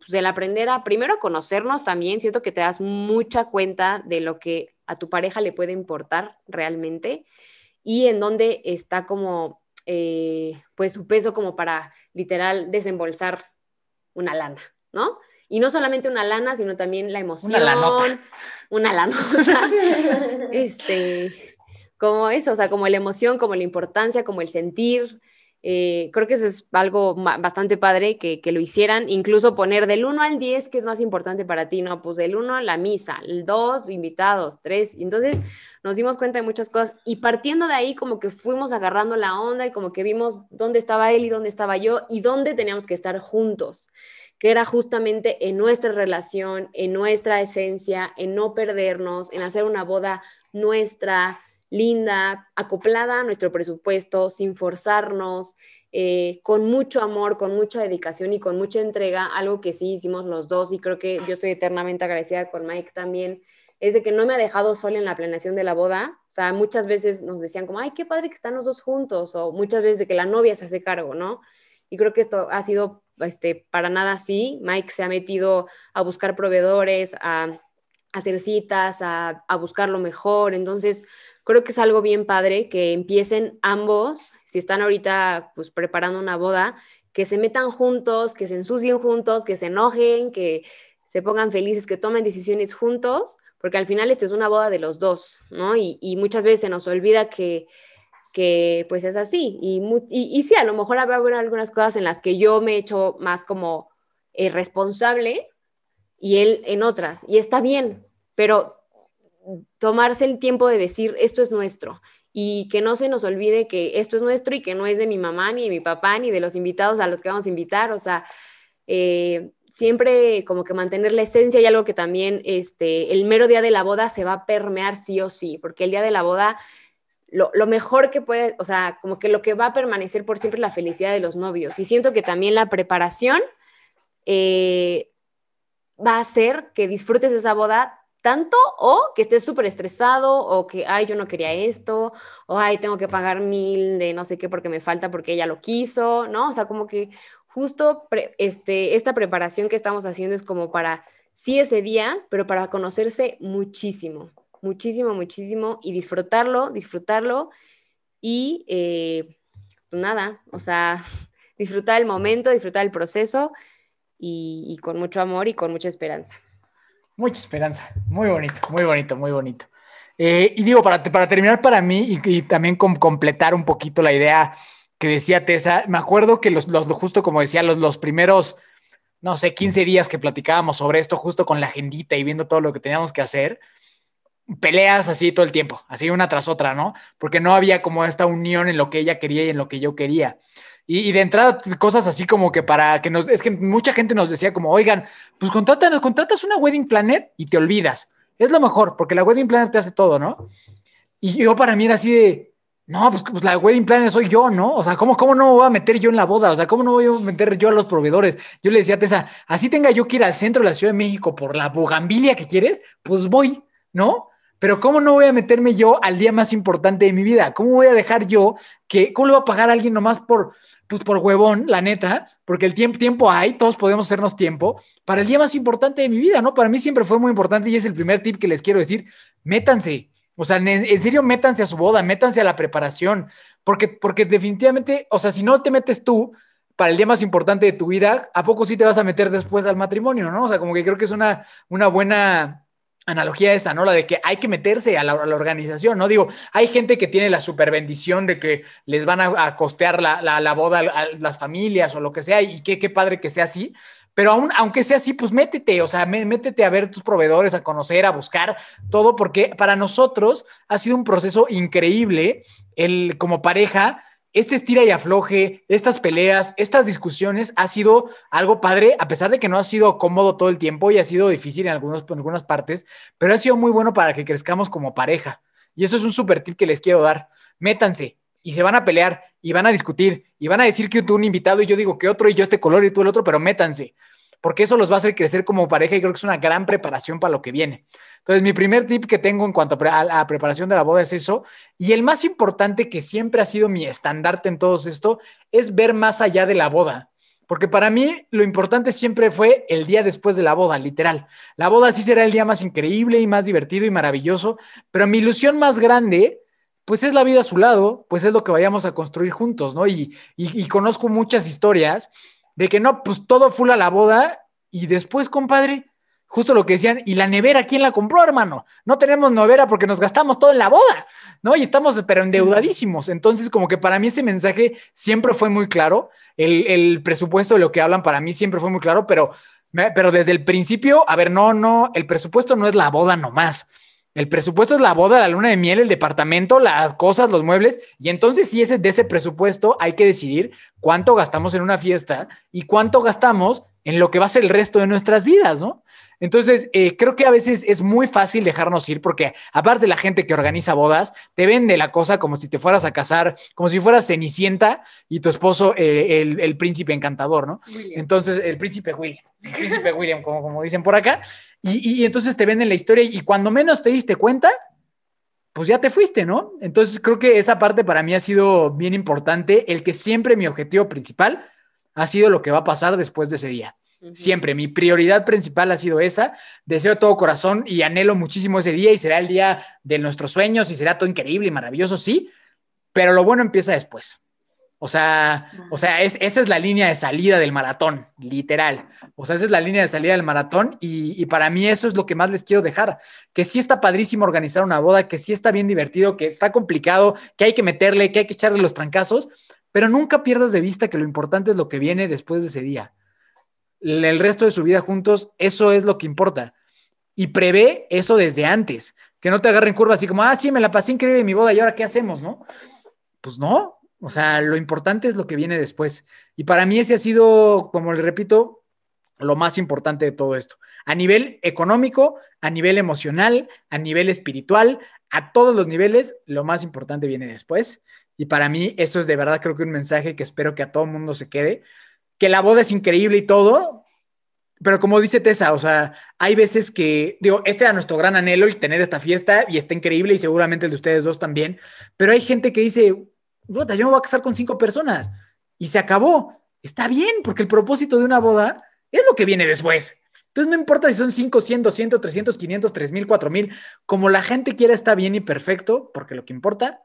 pues el aprender a primero conocernos también, siento que te das mucha cuenta de lo que a tu pareja le puede importar realmente y en dónde está como eh, pues su peso como para literal desembolsar una lana, ¿no? Y no solamente una lana, sino también la emoción. Una lanota. Una lanota. este, como eso, o sea, como la emoción, como la importancia, como el sentir, eh, creo que eso es algo bastante padre que, lo hicieran, incluso poner del 1 al 10, que es más importante para ti, ¿no? Pues del 1 la misa, el 2 invitados, 3. Y entonces nos dimos cuenta de muchas cosas y partiendo de ahí como que fuimos agarrando la onda y como que vimos dónde estaba él y dónde estaba yo y dónde teníamos que estar juntos, que era justamente en nuestra relación, en nuestra esencia, en no perdernos, en hacer una boda nuestra, linda, acoplada a nuestro presupuesto, sin forzarnos, eh, con mucho amor, con mucha dedicación y con mucha entrega, algo que sí hicimos los dos y creo que yo estoy eternamente agradecida con Mike también, es de que no me ha dejado sola en la planeación de la boda. O sea, muchas veces nos decían como, ay, qué padre que están los dos juntos, o muchas veces de que la novia se hace cargo, ¿no? Y creo que esto ha sido este, para nada así. Mike se ha metido a buscar proveedores, a, hacer citas, a, a buscar lo mejor. Entonces, creo que es algo bien padre que empiecen ambos, si están ahorita pues preparando una boda, que se metan juntos, que se ensucien juntos, que se enojen, que se pongan felices, que tomen decisiones juntos, porque al final esta es una boda de los dos, ¿no? Y, muchas veces se nos olvida que, que pues es así. Y, y, sí, a lo mejor habrá algunas cosas en las que yo me he hecho más como eh, responsable y él en otras. Y está bien, pero tomarse el tiempo de decir, esto es nuestro, y que no se nos olvide que esto es nuestro y que no es de mi mamá, ni de mi papá, ni de los invitados a los que vamos a invitar, o sea, eh, siempre como que mantener la esencia y algo que también este, el mero día de la boda se va a permear sí o sí, porque el día de la boda... Lo, mejor que puede, o sea, como que lo que va a permanecer por siempre es la felicidad de los novios. Y siento que también la preparación eh, va a hacer que disfrutes esa boda tanto o que estés súper estresado o que, ay, yo no quería esto, o ay, tengo que pagar mil de no sé qué porque me falta porque ella lo quiso, ¿no? O sea, como que justo este, esta preparación que estamos haciendo es como para, sí, ese día, pero para conocerse muchísimo, muchísimo, muchísimo y disfrutarlo, disfrutarlo y eh, pues nada, o sea, disfrutar el momento, disfrutar el proceso y con mucho amor y con mucha esperanza. Mucha esperanza. Muy bonito, muy bonito, muy bonito. Eh, y digo, para, para terminar para mí y, también completar un poquito la idea que decía Tessa, me acuerdo que los, los justo como decía, los, los primeros, no sé, 15 días que platicábamos sobre esto, justo con la agendita y viendo todo lo que teníamos que hacer, peleas así todo el tiempo, así una tras otra, ¿no? Porque no había como esta unión en lo que ella quería y en lo que yo quería. Y, de entrada, cosas así como que para que nos, es que mucha gente nos decía como, oigan, pues contratas, contratas una wedding planner y te olvidas. Es lo mejor, porque la wedding planner te hace todo, ¿no? Y yo para mí era así de, no, pues, pues, la wedding planner soy yo, ¿no? O sea, ¿cómo, ¿cómo no me voy a meter yo en la boda? O sea, ¿cómo no voy a meter yo a los proveedores? Yo le decía a Tessa, así tenga yo que ir al centro de la Ciudad de México por la bugambilia que quieres, pues voy, ¿no? Pero ¿cómo no voy a meterme yo al día más importante de mi vida? ¿Cómo voy a dejar yo que, cómo le voy a pagar a alguien nomás por, pues por huevón, la neta? Porque el tiempo, tiempo hay, todos podemos hacernos tiempo para el día más importante de mi vida, ¿no? Para mí siempre fue muy importante y es el primer tip que les quiero decir, métanse. O sea, en, serio, métanse a su boda, métanse a la preparación, porque, porque definitivamente, o sea, si no te metes tú, para el día más importante de tu vida, ¿a poco sí te vas a meter después al matrimonio, no? O sea, como que creo que es una, una buena analogía esa, ¿no? La de que hay que meterse a la, organización, ¿no? Digo, hay gente que tiene la super bendición de que les van a, costear la, boda a, las familias o lo que sea, y qué, qué padre que sea así, pero aún, aunque sea así, pues métete, o sea, métete a ver tus proveedores, a conocer, a buscar todo, porque para nosotros ha sido un proceso increíble el como pareja este estira y afloje, estas peleas, estas discusiones, ha sido algo padre, a pesar de que no ha sido cómodo todo el tiempo y ha sido difícil en, algunas partes, pero ha sido muy bueno para que crezcamos como pareja. Y eso es un súper tip que les quiero dar. Métanse y se van a pelear y van a discutir y van a decir que tú un invitado y yo digo que otro y yo este color y tú el otro, pero métanse porque eso los va a hacer crecer como pareja y creo que es una gran preparación para lo que viene. Entonces, mi primer tip que tengo en cuanto a la preparación de la boda es eso. Y el más importante que siempre ha sido mi estandarte en todo esto es ver más allá de la boda. Porque para mí lo importante siempre fue el día después de la boda, literal. La boda sí será el día más increíble y más divertido y maravilloso, pero mi ilusión más grande, pues es la vida a su lado, pues es lo que vayamos a construir juntos, ¿no? Y, y, y conozco muchas historias de que no, pues todo full a la boda y después, compadre, justo lo que decían, ¿y la nevera quién la compró, hermano? No tenemos nevera porque nos gastamos todo en la boda, ¿no? Y estamos, pero endeudadísimos. Entonces, como que para mí ese mensaje siempre fue muy claro, el, el presupuesto de lo que hablan para mí siempre fue muy claro, pero, pero desde el principio, a ver, no, no, el presupuesto no es la boda nomás. El presupuesto es la boda, la luna de miel, el departamento, las cosas, los muebles. Y entonces, si ese de ese presupuesto, hay que decidir cuánto gastamos en una fiesta y cuánto gastamos en lo que va a ser el resto de nuestras vidas, ¿no? Entonces, eh, creo que a veces es muy fácil dejarnos ir porque aparte la gente que organiza bodas, te vende la cosa como si te fueras a casar, como si fueras Cenicienta y tu esposo eh, el, príncipe encantador, ¿no? Entonces, el príncipe William, el príncipe William, como, como dicen por acá. Y, entonces te venden la historia y cuando menos te diste cuenta, pues ya te fuiste, ¿no? Entonces creo que esa parte para mí ha sido bien importante, el que siempre mi objetivo principal ha sido lo que va a pasar después de ese día. Siempre, mi prioridad principal ha sido esa. Deseo de todo corazón y anhelo muchísimo ese día y será el día de nuestros sueños y será todo increíble y maravilloso, sí, pero lo bueno empieza después. O sea, o sea es, esa es la línea de salida del maratón, literal. O sea, esa es la línea de salida del maratón y, para mí eso es lo que más les quiero dejar. Que sí está padrísimo organizar una boda, que sí está bien divertido, que está complicado, que hay que meterle, que hay que echarle los trancazos, pero nunca pierdas de vista que lo importante es lo que viene después de ese día. El resto de su vida juntos, eso es lo que importa. Y prevé eso desde antes. Que no te agarren curva así como, ah, sí, me la pasé increíble en mi boda y ahora qué hacemos, ¿no? Pues no, o sea, lo importante es lo que viene después. Y para mí ese ha sido, como le repito, lo más importante de todo esto. A nivel económico, a nivel emocional, a nivel espiritual, a todos los niveles, lo más importante viene después. Y para mí eso es de verdad creo que un mensaje que espero que a todo mundo se quede. Que la boda es increíble y todo, pero como dice Tessa, o sea, hay veces que, digo, este era nuestro gran anhelo, el tener esta fiesta y está increíble y seguramente el de ustedes dos también, pero hay gente que dice, yo me voy a casar con cinco personas y se acabó. Está bien, porque el propósito de una boda es lo que viene después. Entonces no importa si son 5, 100, 200, 300, 500, 3000, 4000, como la gente quiera está bien y perfecto, porque lo que importa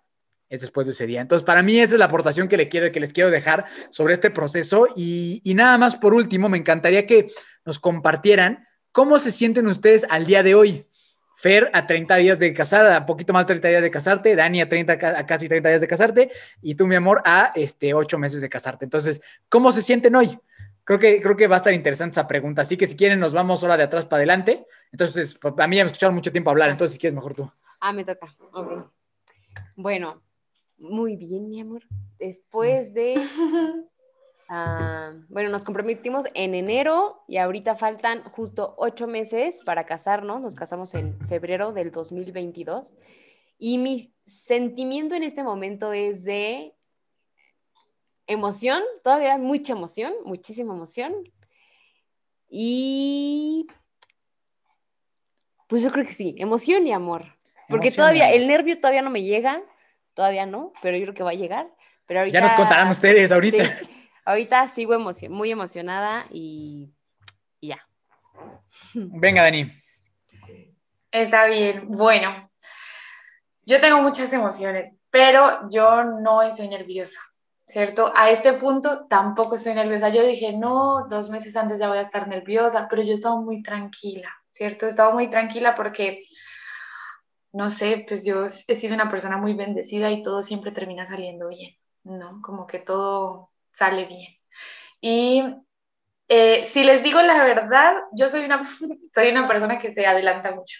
es después de ese día. Entonces, para mí esa es la aportación que, le quiero, que les quiero dejar sobre este proceso. Y, y nada más, por último, me encantaría que nos compartieran cómo se sienten ustedes al día de hoy. Fer a 30 días de casar, a poquito más de 30 días de casarte, Dani a, 30, a casi 30 días de casarte y tú, mi amor, a este, 8 meses de casarte. Entonces, ¿cómo se sienten hoy? Creo que, creo que va a estar interesante esa pregunta. Así que si quieren, nos vamos ahora de atrás para adelante. Entonces, pues, a mí ya me escucharon mucho tiempo hablar, entonces si quieres, mejor tú. Ah, me toca. Ok. Bueno, muy bien, mi amor. Después de Ah, bueno, nos comprometimos en enero y ahorita faltan justo ocho meses para casarnos. Nos casamos en febrero del 2022. Y mi sentimiento en este momento es de emoción, todavía mucha emoción, muchísima emoción. Y pues yo creo que sí, emoción y amor. Porque todavía el nervio todavía no me llega, todavía no, pero yo creo que va a llegar. Pero ya nos contarán ustedes ahorita. Ahorita sigo muy emocionada y, ya. Venga, Dani. Está bien. Bueno, yo tengo muchas emociones, pero yo no estoy nerviosa. ¿cierto? A este punto tampoco estoy nerviosa. Yo dije, no, dos meses antes ya voy a estar nerviosa, pero yo he estado muy tranquila, ¿cierto? He estado muy tranquila porque, no sé, pues yo he sido una persona muy bendecida y todo siempre termina saliendo bien, ¿no? Como que todo sale bien. Y eh, si les digo la verdad, yo soy una, soy una persona que se adelanta mucho.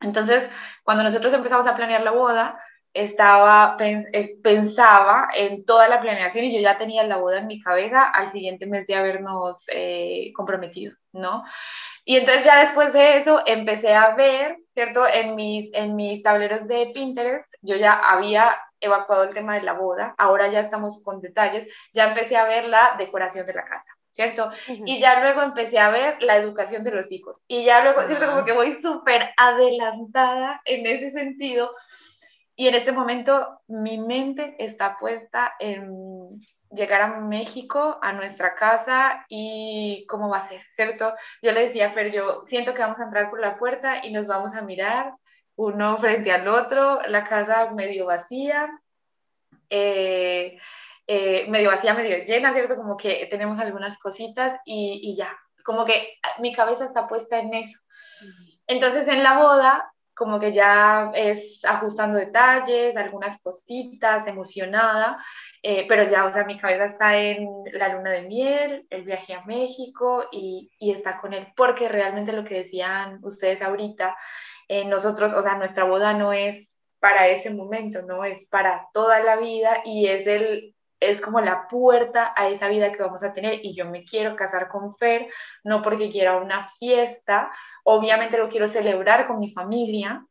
Entonces, cuando nosotros empezamos a planear la boda, estaba, pensaba en toda la planeación y yo ya tenía la boda en mi cabeza al siguiente mes de habernos eh, comprometido, ¿no? Y entonces ya después de eso empecé a ver, ¿cierto? En mis, en mis tableros de Pinterest, yo ya había evacuado el tema de la boda, ahora ya estamos con detalles, ya empecé a ver la decoración de la casa. ¿cierto? Y ya luego empecé a ver la educación de los hijos. Y ya luego, ¿cierto? Como que voy súper adelantada en ese sentido. Y en este momento mi mente está puesta en llegar a México, a nuestra casa y cómo va a ser, ¿cierto? Yo le decía a Fer, yo siento que vamos a entrar por la puerta y nos vamos a mirar uno frente al otro, la casa medio vacía. Eh, eh, medio vacía, medio llena, ¿cierto? Como que tenemos algunas cositas y, y ya, como que mi cabeza está puesta en eso. Entonces en la boda, como que ya es ajustando detalles, algunas cositas, emocionada, eh, pero ya, o sea, mi cabeza está en la luna de miel, el viaje a México y, y está con él, porque realmente lo que decían ustedes ahorita, eh, nosotros, o sea, nuestra boda no es para ese momento, no es para toda la vida y es el es como la puerta a esa vida que vamos a tener y yo me quiero casar con Fer, no porque quiera una fiesta, obviamente lo quiero celebrar con mi familia,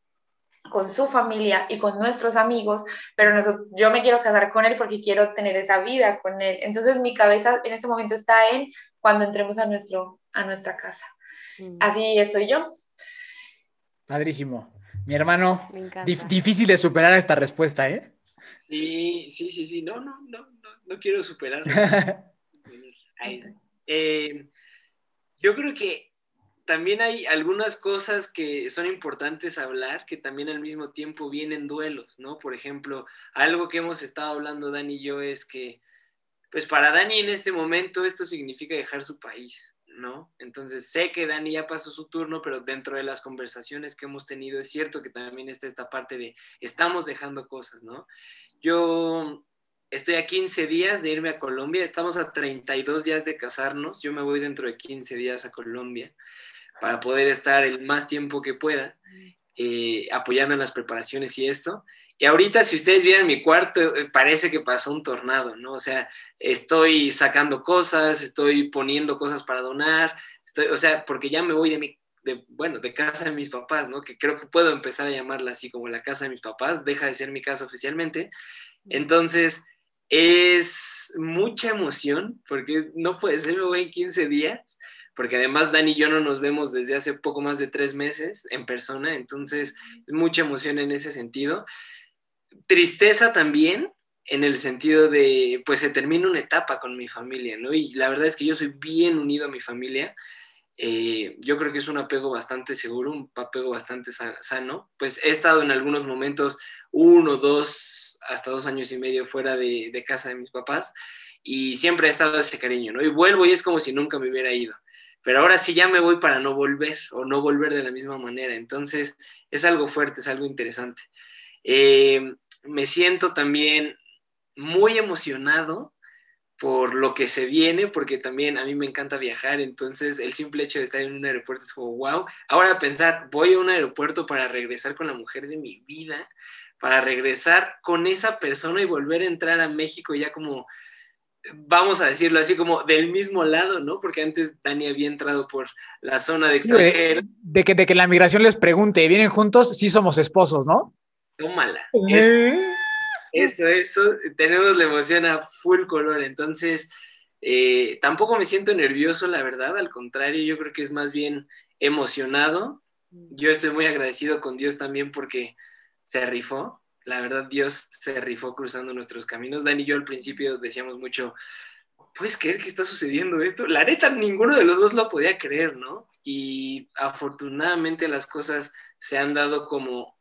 con su familia y con nuestros amigos, pero yo me quiero casar con él porque quiero tener esa vida con él. Entonces mi cabeza en este momento está en cuando entremos a, nuestro, a nuestra casa. Mm. Así estoy yo. Padrísimo. Mi hermano, difícil de superar esta respuesta, ¿eh? Sí, sí, sí, sí. No, no, no, no, quiero superar. Eh, yo creo que también hay algunas cosas que son importantes hablar, que también al mismo tiempo vienen duelos, ¿no? Por ejemplo, algo que hemos estado hablando Dani y yo es que, pues para Dani en este momento esto significa dejar su país, ¿no? Entonces sé que Dani ya pasó su turno, pero dentro de las conversaciones que hemos tenido es cierto que también está esta parte de estamos dejando cosas, ¿no? Yo estoy a 15 días de irme a Colombia, estamos a 32 días de casarnos, yo me voy dentro de 15 días a Colombia para poder estar el más tiempo que pueda eh, apoyando en las preparaciones y esto. Y ahorita, si ustedes vieran mi cuarto, eh, parece que pasó un tornado, ¿no? O sea, estoy sacando cosas, estoy poniendo cosas para donar, estoy, o sea, porque ya me voy de mi de, bueno, de casa de mis papás, ¿no? Que creo que puedo empezar a llamarla así como la casa de mis papás, deja de ser mi casa oficialmente. Entonces, es mucha emoción, porque no puede ser, me voy en 15 días, porque además Dani y yo no nos vemos desde hace poco más de tres meses en persona, entonces es mucha emoción en ese sentido. Tristeza también, en el sentido de, pues se termina una etapa con mi familia, ¿no? Y la verdad es que yo soy bien unido a mi familia. Eh, yo creo que es un apego bastante seguro, un apego bastante sano. Pues he estado en algunos momentos, uno, dos, hasta dos años y medio fuera de, casa de mis papás y siempre he estado ese cariño, ¿no? Y vuelvo y es como si nunca me hubiera ido. Pero ahora sí ya me voy para no volver o no volver de la misma manera. Entonces es algo fuerte, es algo interesante. Eh, me siento también muy emocionado por lo que se viene, porque también a mí me encanta viajar, entonces el simple hecho de estar en un aeropuerto es como, wow, ahora pensar, voy a un aeropuerto para regresar con la mujer de mi vida, para regresar con esa persona y volver a entrar a México ya como, vamos a decirlo así, como del mismo lado, ¿no? Porque antes Dani había entrado por la zona de extranjero. De, que, de que la migración les pregunte, ¿vienen juntos? Sí somos esposos, ¿no? Tómala. Es, eso, eso, tenemos la emoción a full color, entonces eh, tampoco me siento nervioso, la verdad, al contrario, yo creo que es más bien emocionado. Yo estoy muy agradecido con Dios también porque se rifó, la verdad Dios se rifó cruzando nuestros caminos. Dani y yo al principio decíamos mucho, ¿puedes creer que está sucediendo esto? La neta, ninguno de los dos lo podía creer, ¿no? Y afortunadamente las cosas se han dado como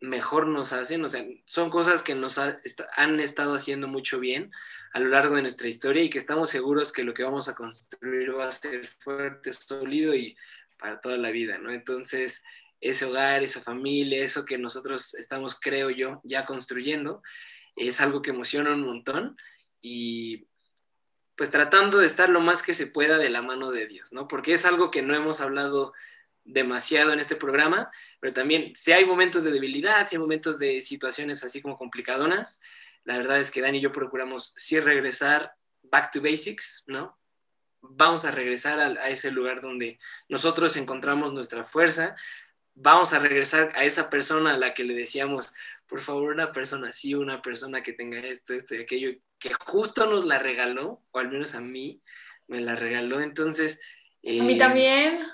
mejor nos hacen, o sea, son cosas que nos han estado haciendo mucho bien a lo largo de nuestra historia y que estamos seguros que lo que vamos a construir va a ser fuerte, sólido y para toda la vida, ¿no? Entonces, ese hogar, esa familia, eso que nosotros estamos, creo yo, ya construyendo, es algo que emociona un montón y pues tratando de estar lo más que se pueda de la mano de Dios, ¿no? Porque es algo que no hemos hablado demasiado en este programa, pero también si hay momentos de debilidad, si hay momentos de situaciones así como complicadonas, la verdad es que Dani y yo procuramos sí regresar back to basics, ¿no? Vamos a regresar a, a ese lugar donde nosotros encontramos nuestra fuerza, vamos a regresar a esa persona a la que le decíamos, por favor, una persona así, una persona que tenga esto, esto y aquello, que justo nos la regaló, o al menos a mí me la regaló. Entonces... a mí eh, también.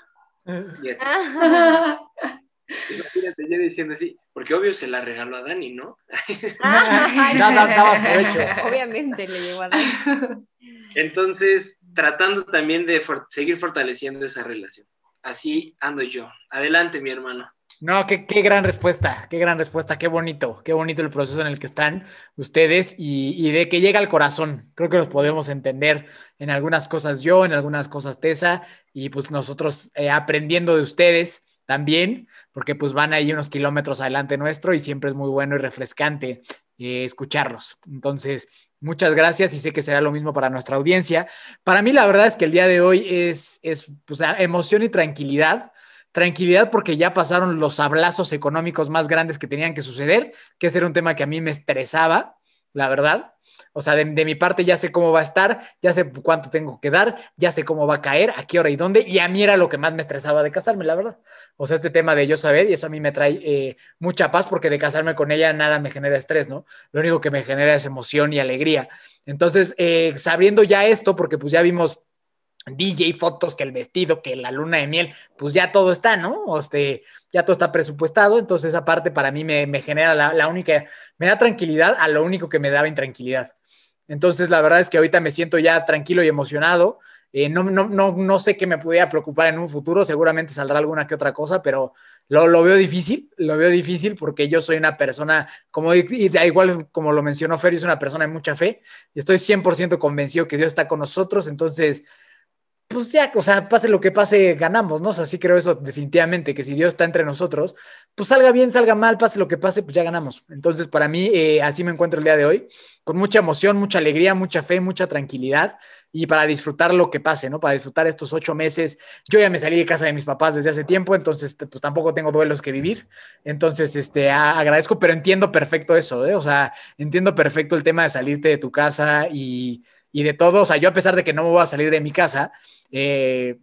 Imagínate yo diciendo así, porque obvio se la regaló a Dani, ¿no? Obviamente le llegó a Dani. Entonces, tratando también de seguir fortaleciendo esa relación. Así ando yo. Adelante, mi hermano. No, qué, gran respuesta, qué gran respuesta, qué bonito, qué bonito el proceso en el que están ustedes y, y, de que llega al corazón. Creo que los podemos entender en algunas cosas yo, en algunas cosas Tessa, y pues nosotros eh, aprendiendo de ustedes también, porque pues van ahí unos kilómetros adelante nuestro y siempre es muy bueno y refrescante eh, escucharlos. Entonces, muchas gracias y sé que será lo mismo para nuestra audiencia. Para mí la verdad es que el día de hoy es, es pues, emoción y tranquilidad tranquilidad porque ya pasaron los hablazos económicos más grandes que tenían que suceder, que ese era un tema que a mí me estresaba, la verdad. O sea, de, mi parte ya sé cómo va a estar, ya sé cuánto tengo que dar, ya sé cómo va a caer, a qué hora y dónde, y a mí era lo que más me estresaba de casarme, la verdad. O sea, este tema de yo saber, y eso a mí me trae eh, mucha paz porque de casarme con ella nada me genera estrés, ¿no? Lo único que me genera es emoción y alegría. Entonces, eh, sabiendo ya esto, porque pues ya vimos DJ, fotos, que el vestido, que la luna de miel, pues ya todo está, ¿no? O este, ya todo está presupuestado, entonces esa parte para mí me, genera la, única, me da tranquilidad a lo único que me daba intranquilidad. Entonces la verdad es que ahorita me siento ya tranquilo y emocionado. Eh, no, no, no, no sé qué me pudiera preocupar en un futuro, seguramente saldrá alguna que otra cosa, pero lo, lo veo difícil, lo veo difícil porque yo soy una persona, como igual como lo mencionó Fer, es una persona de mucha fe y estoy 100% convencido que Dios está con nosotros, entonces pues ya, o sea, pase lo que pase, ganamos, ¿no? O sea, sí creo eso definitivamente, que si Dios está entre nosotros, pues salga bien, salga mal, pase lo que pase, pues ya ganamos. Entonces, para mí, eh, así me encuentro el día de hoy, con mucha emoción, mucha alegría, mucha fe, mucha tranquilidad y para disfrutar lo que pase, ¿no? Para disfrutar estos ocho meses. Yo ya me salí de casa de mis papás desde hace tiempo, entonces, pues tampoco tengo duelos que vivir. Entonces, este, agradezco, pero entiendo perfecto eso, ¿eh? O sea, entiendo perfecto el tema de salirte de tu casa y, y de todo. O sea, yo a pesar de que no me voy a salir de mi casa, eh,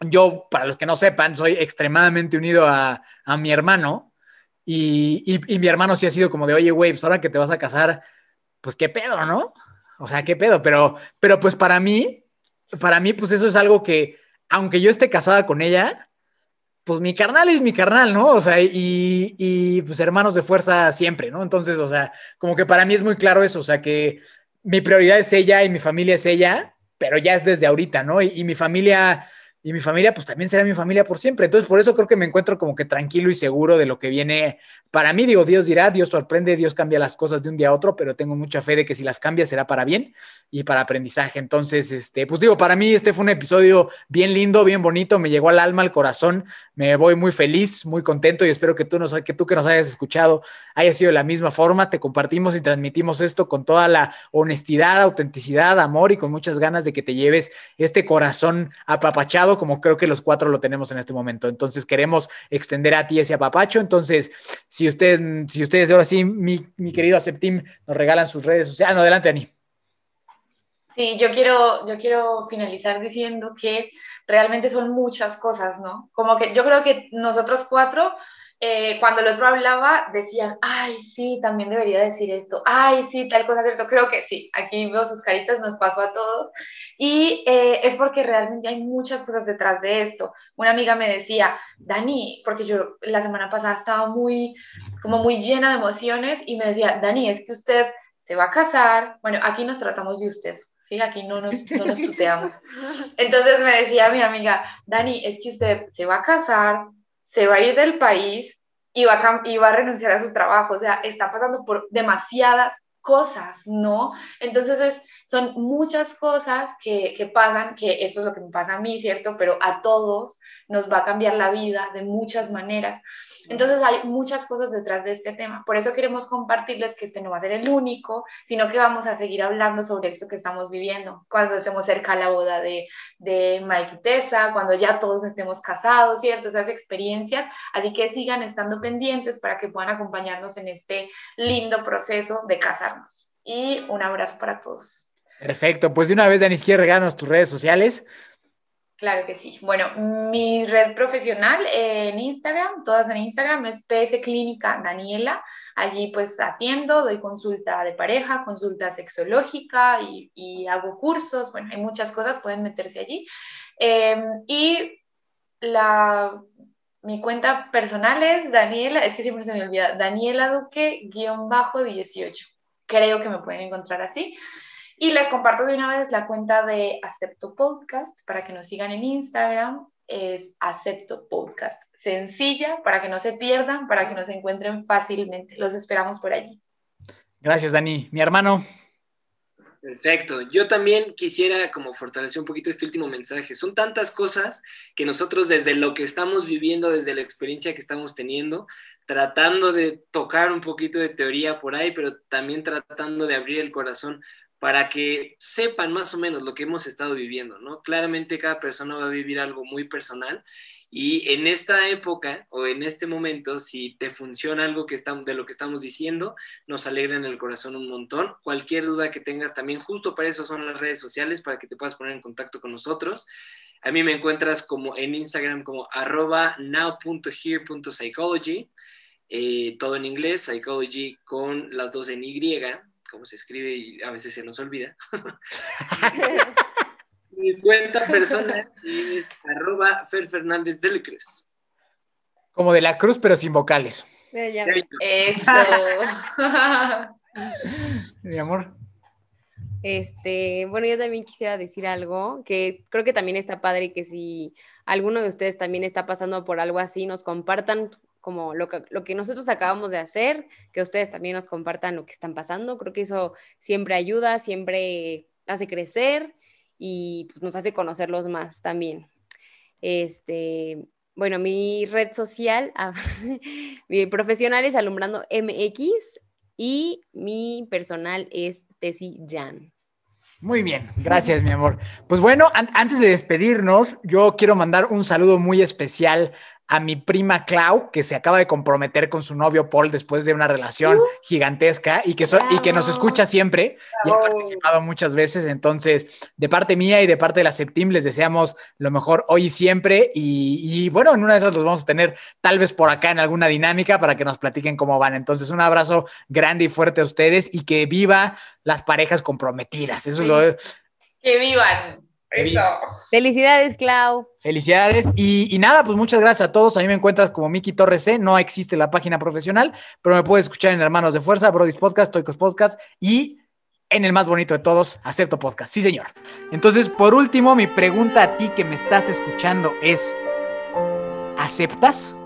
yo, para los que no sepan, soy extremadamente unido a, mi hermano y, mi hermano sí ha sido como de, oye, güey, pues ahora que te vas a casar, pues qué pedo, ¿no? O sea, qué pedo, pero, pero pues para mí, para mí, pues eso es algo que, aunque yo esté casada con ella, pues mi carnal es mi carnal, ¿no? O sea, y, y, pues hermanos de fuerza siempre, ¿no? Entonces, o sea, como que para mí es muy claro eso, o sea, que mi prioridad es ella y mi familia es ella pero ya es desde ahorita, ¿no? Y, mi familia, y mi familia, pues también será mi familia por siempre. Entonces, por eso creo que me encuentro como que tranquilo y seguro de lo que viene para mí. Digo, Dios dirá, Dios sorprende, Dios cambia las cosas de un día a otro, pero tengo mucha fe de que si las cambia será para bien y para aprendizaje. Entonces, este, pues digo, para mí este fue un episodio bien lindo, bien bonito, me llegó al alma, al corazón, me voy muy feliz, muy contento y espero que tú, nos, que tú que nos hayas escuchado haya sido de la misma forma. Te compartimos y transmitimos esto con toda la honestidad, autenticidad, amor y con muchas ganas de que te lleves este corazón apapachado como creo que los cuatro lo tenemos en este momento. Entonces queremos extender a ti ese apapacho. Entonces, si ustedes, si ustedes ahora sí, mi, querido Aceptim, nos regalan sus redes sociales. Ah, adelante, Ani. Sí, yo quiero, yo quiero finalizar diciendo que realmente son muchas cosas, ¿no? Como que yo creo que nosotros cuatro eh, cuando el otro hablaba, decían, ay, sí, también debería decir esto, ay, sí, tal cosa, cierto. Creo que sí, aquí veo sus caritas, nos pasó a todos. Y eh, es porque realmente hay muchas cosas detrás de esto. Una amiga me decía, Dani, porque yo la semana pasada estaba muy, como muy llena de emociones y me decía, Dani, es que usted se va a casar. Bueno, aquí nos tratamos de usted. ¿sí? Aquí no nos, no nos tuteamos. Entonces me decía mi amiga, Dani, es que usted se va a casar, se va a ir del país y va, a, y va a renunciar a su trabajo, o sea, está pasando por demasiadas cosas, ¿no? Entonces es, son muchas cosas que, que, pasan, que esto es lo que me pasa a mí, ¿cierto? Pero a todos nos va a cambiar la vida de muchas maneras. Entonces hay muchas cosas detrás de este tema. Por eso queremos compartirles que este no va a ser el único, sino que vamos a seguir hablando sobre esto que estamos viviendo. Cuando estemos cerca a la boda de, de Mike y Tessa, cuando ya todos estemos casados, ¿cierto? Esas experiencias. Así que sigan estando pendientes para que puedan acompañarnos en este lindo proceso de casarnos. Y un abrazo para todos. Perfecto. Pues de una vez, Danis, ¿quieres regalarnos tus redes sociales? Claro que sí. Bueno, mi red profesional en Instagram, todas en Instagram, es PS Clínica Daniela. Allí pues atiendo, doy consulta de pareja, consulta sexológica y, hago cursos. Bueno, hay muchas cosas, pueden meterse allí. Em, y la, mi cuenta personal es Daniela, es que siempre se me olvida, Daniela Duque-18. Creo que me pueden encontrar así. Y les comparto de una vez la cuenta de Acepto Podcast para que nos sigan en Instagram. Es Acepto Podcast. Sencilla para que no se pierdan, para que nos encuentren fácilmente. Los esperamos por allí. Gracias, Dani. Mi hermano. Perfecto. Yo también quisiera como fortalecer un poquito este último mensaje. Son tantas cosas que nosotros desde lo que estamos viviendo, desde la experiencia que estamos teniendo, tratando de tocar un poquito de teoría por ahí, pero también tratando de abrir el corazón para que sepan más o menos lo que hemos estado viviendo, ¿no? Claramente cada persona va a vivir algo muy personal y en esta época o en este momento, si te funciona algo que estamos, de lo que estamos diciendo, nos alegra en el corazón un montón. Cualquier duda que tengas también, justo para eso son las redes sociales, para que te puedas poner en contacto con nosotros. A mí me encuentras como en Instagram como arroba now.here.psychology, eh, todo en inglés, psychology con las dos en Y, cómo se escribe y a veces se nos olvida. Mi cuenta personal es arroba Fer Fernández de la Cruz. Como de la Cruz, pero sin vocales. Eso. Mi amor. Este, bueno, yo también quisiera decir algo que creo que también está padre y que si alguno de ustedes también está pasando por algo así, nos compartan como lo que, nosotros acabamos de hacer, que ustedes también nos compartan lo que están pasando. Creo que eso siempre ayuda, siempre hace crecer y pues, nos hace conocerlos más también. Este, bueno, mi red social, ah, mi profesional es Alumbrando MX y mi personal es Tesi Jan. Muy bien, gracias mi amor. Pues bueno, antes de despedirnos, yo quiero mandar un saludo muy especial a mi prima Clau, que se acaba de comprometer con su novio Paul después de una relación uh. gigantesca y que, y que nos escucha siempre y ha participado muchas veces. Entonces, de parte mía y de parte de la Septim, les deseamos lo mejor hoy y siempre. Y, bueno, en una de esas los vamos a tener tal vez por acá en alguna dinámica para que nos platiquen cómo van. Entonces, un abrazo grande y fuerte a ustedes y que viva las parejas comprometidas. Eso es lo que vivan. Felicidades, Clau. Felicidades. Y, nada, pues muchas gracias a todos. A mí me encuentras como Miki Torres C. No existe la página profesional, pero me puedes escuchar en Hermanos de Fuerza, Brody's Podcast, Toicos Podcast y en el más bonito de todos, Acepto Podcast. Sí, señor. Entonces, por último, mi pregunta a ti que me estás escuchando es, ¿aceptas?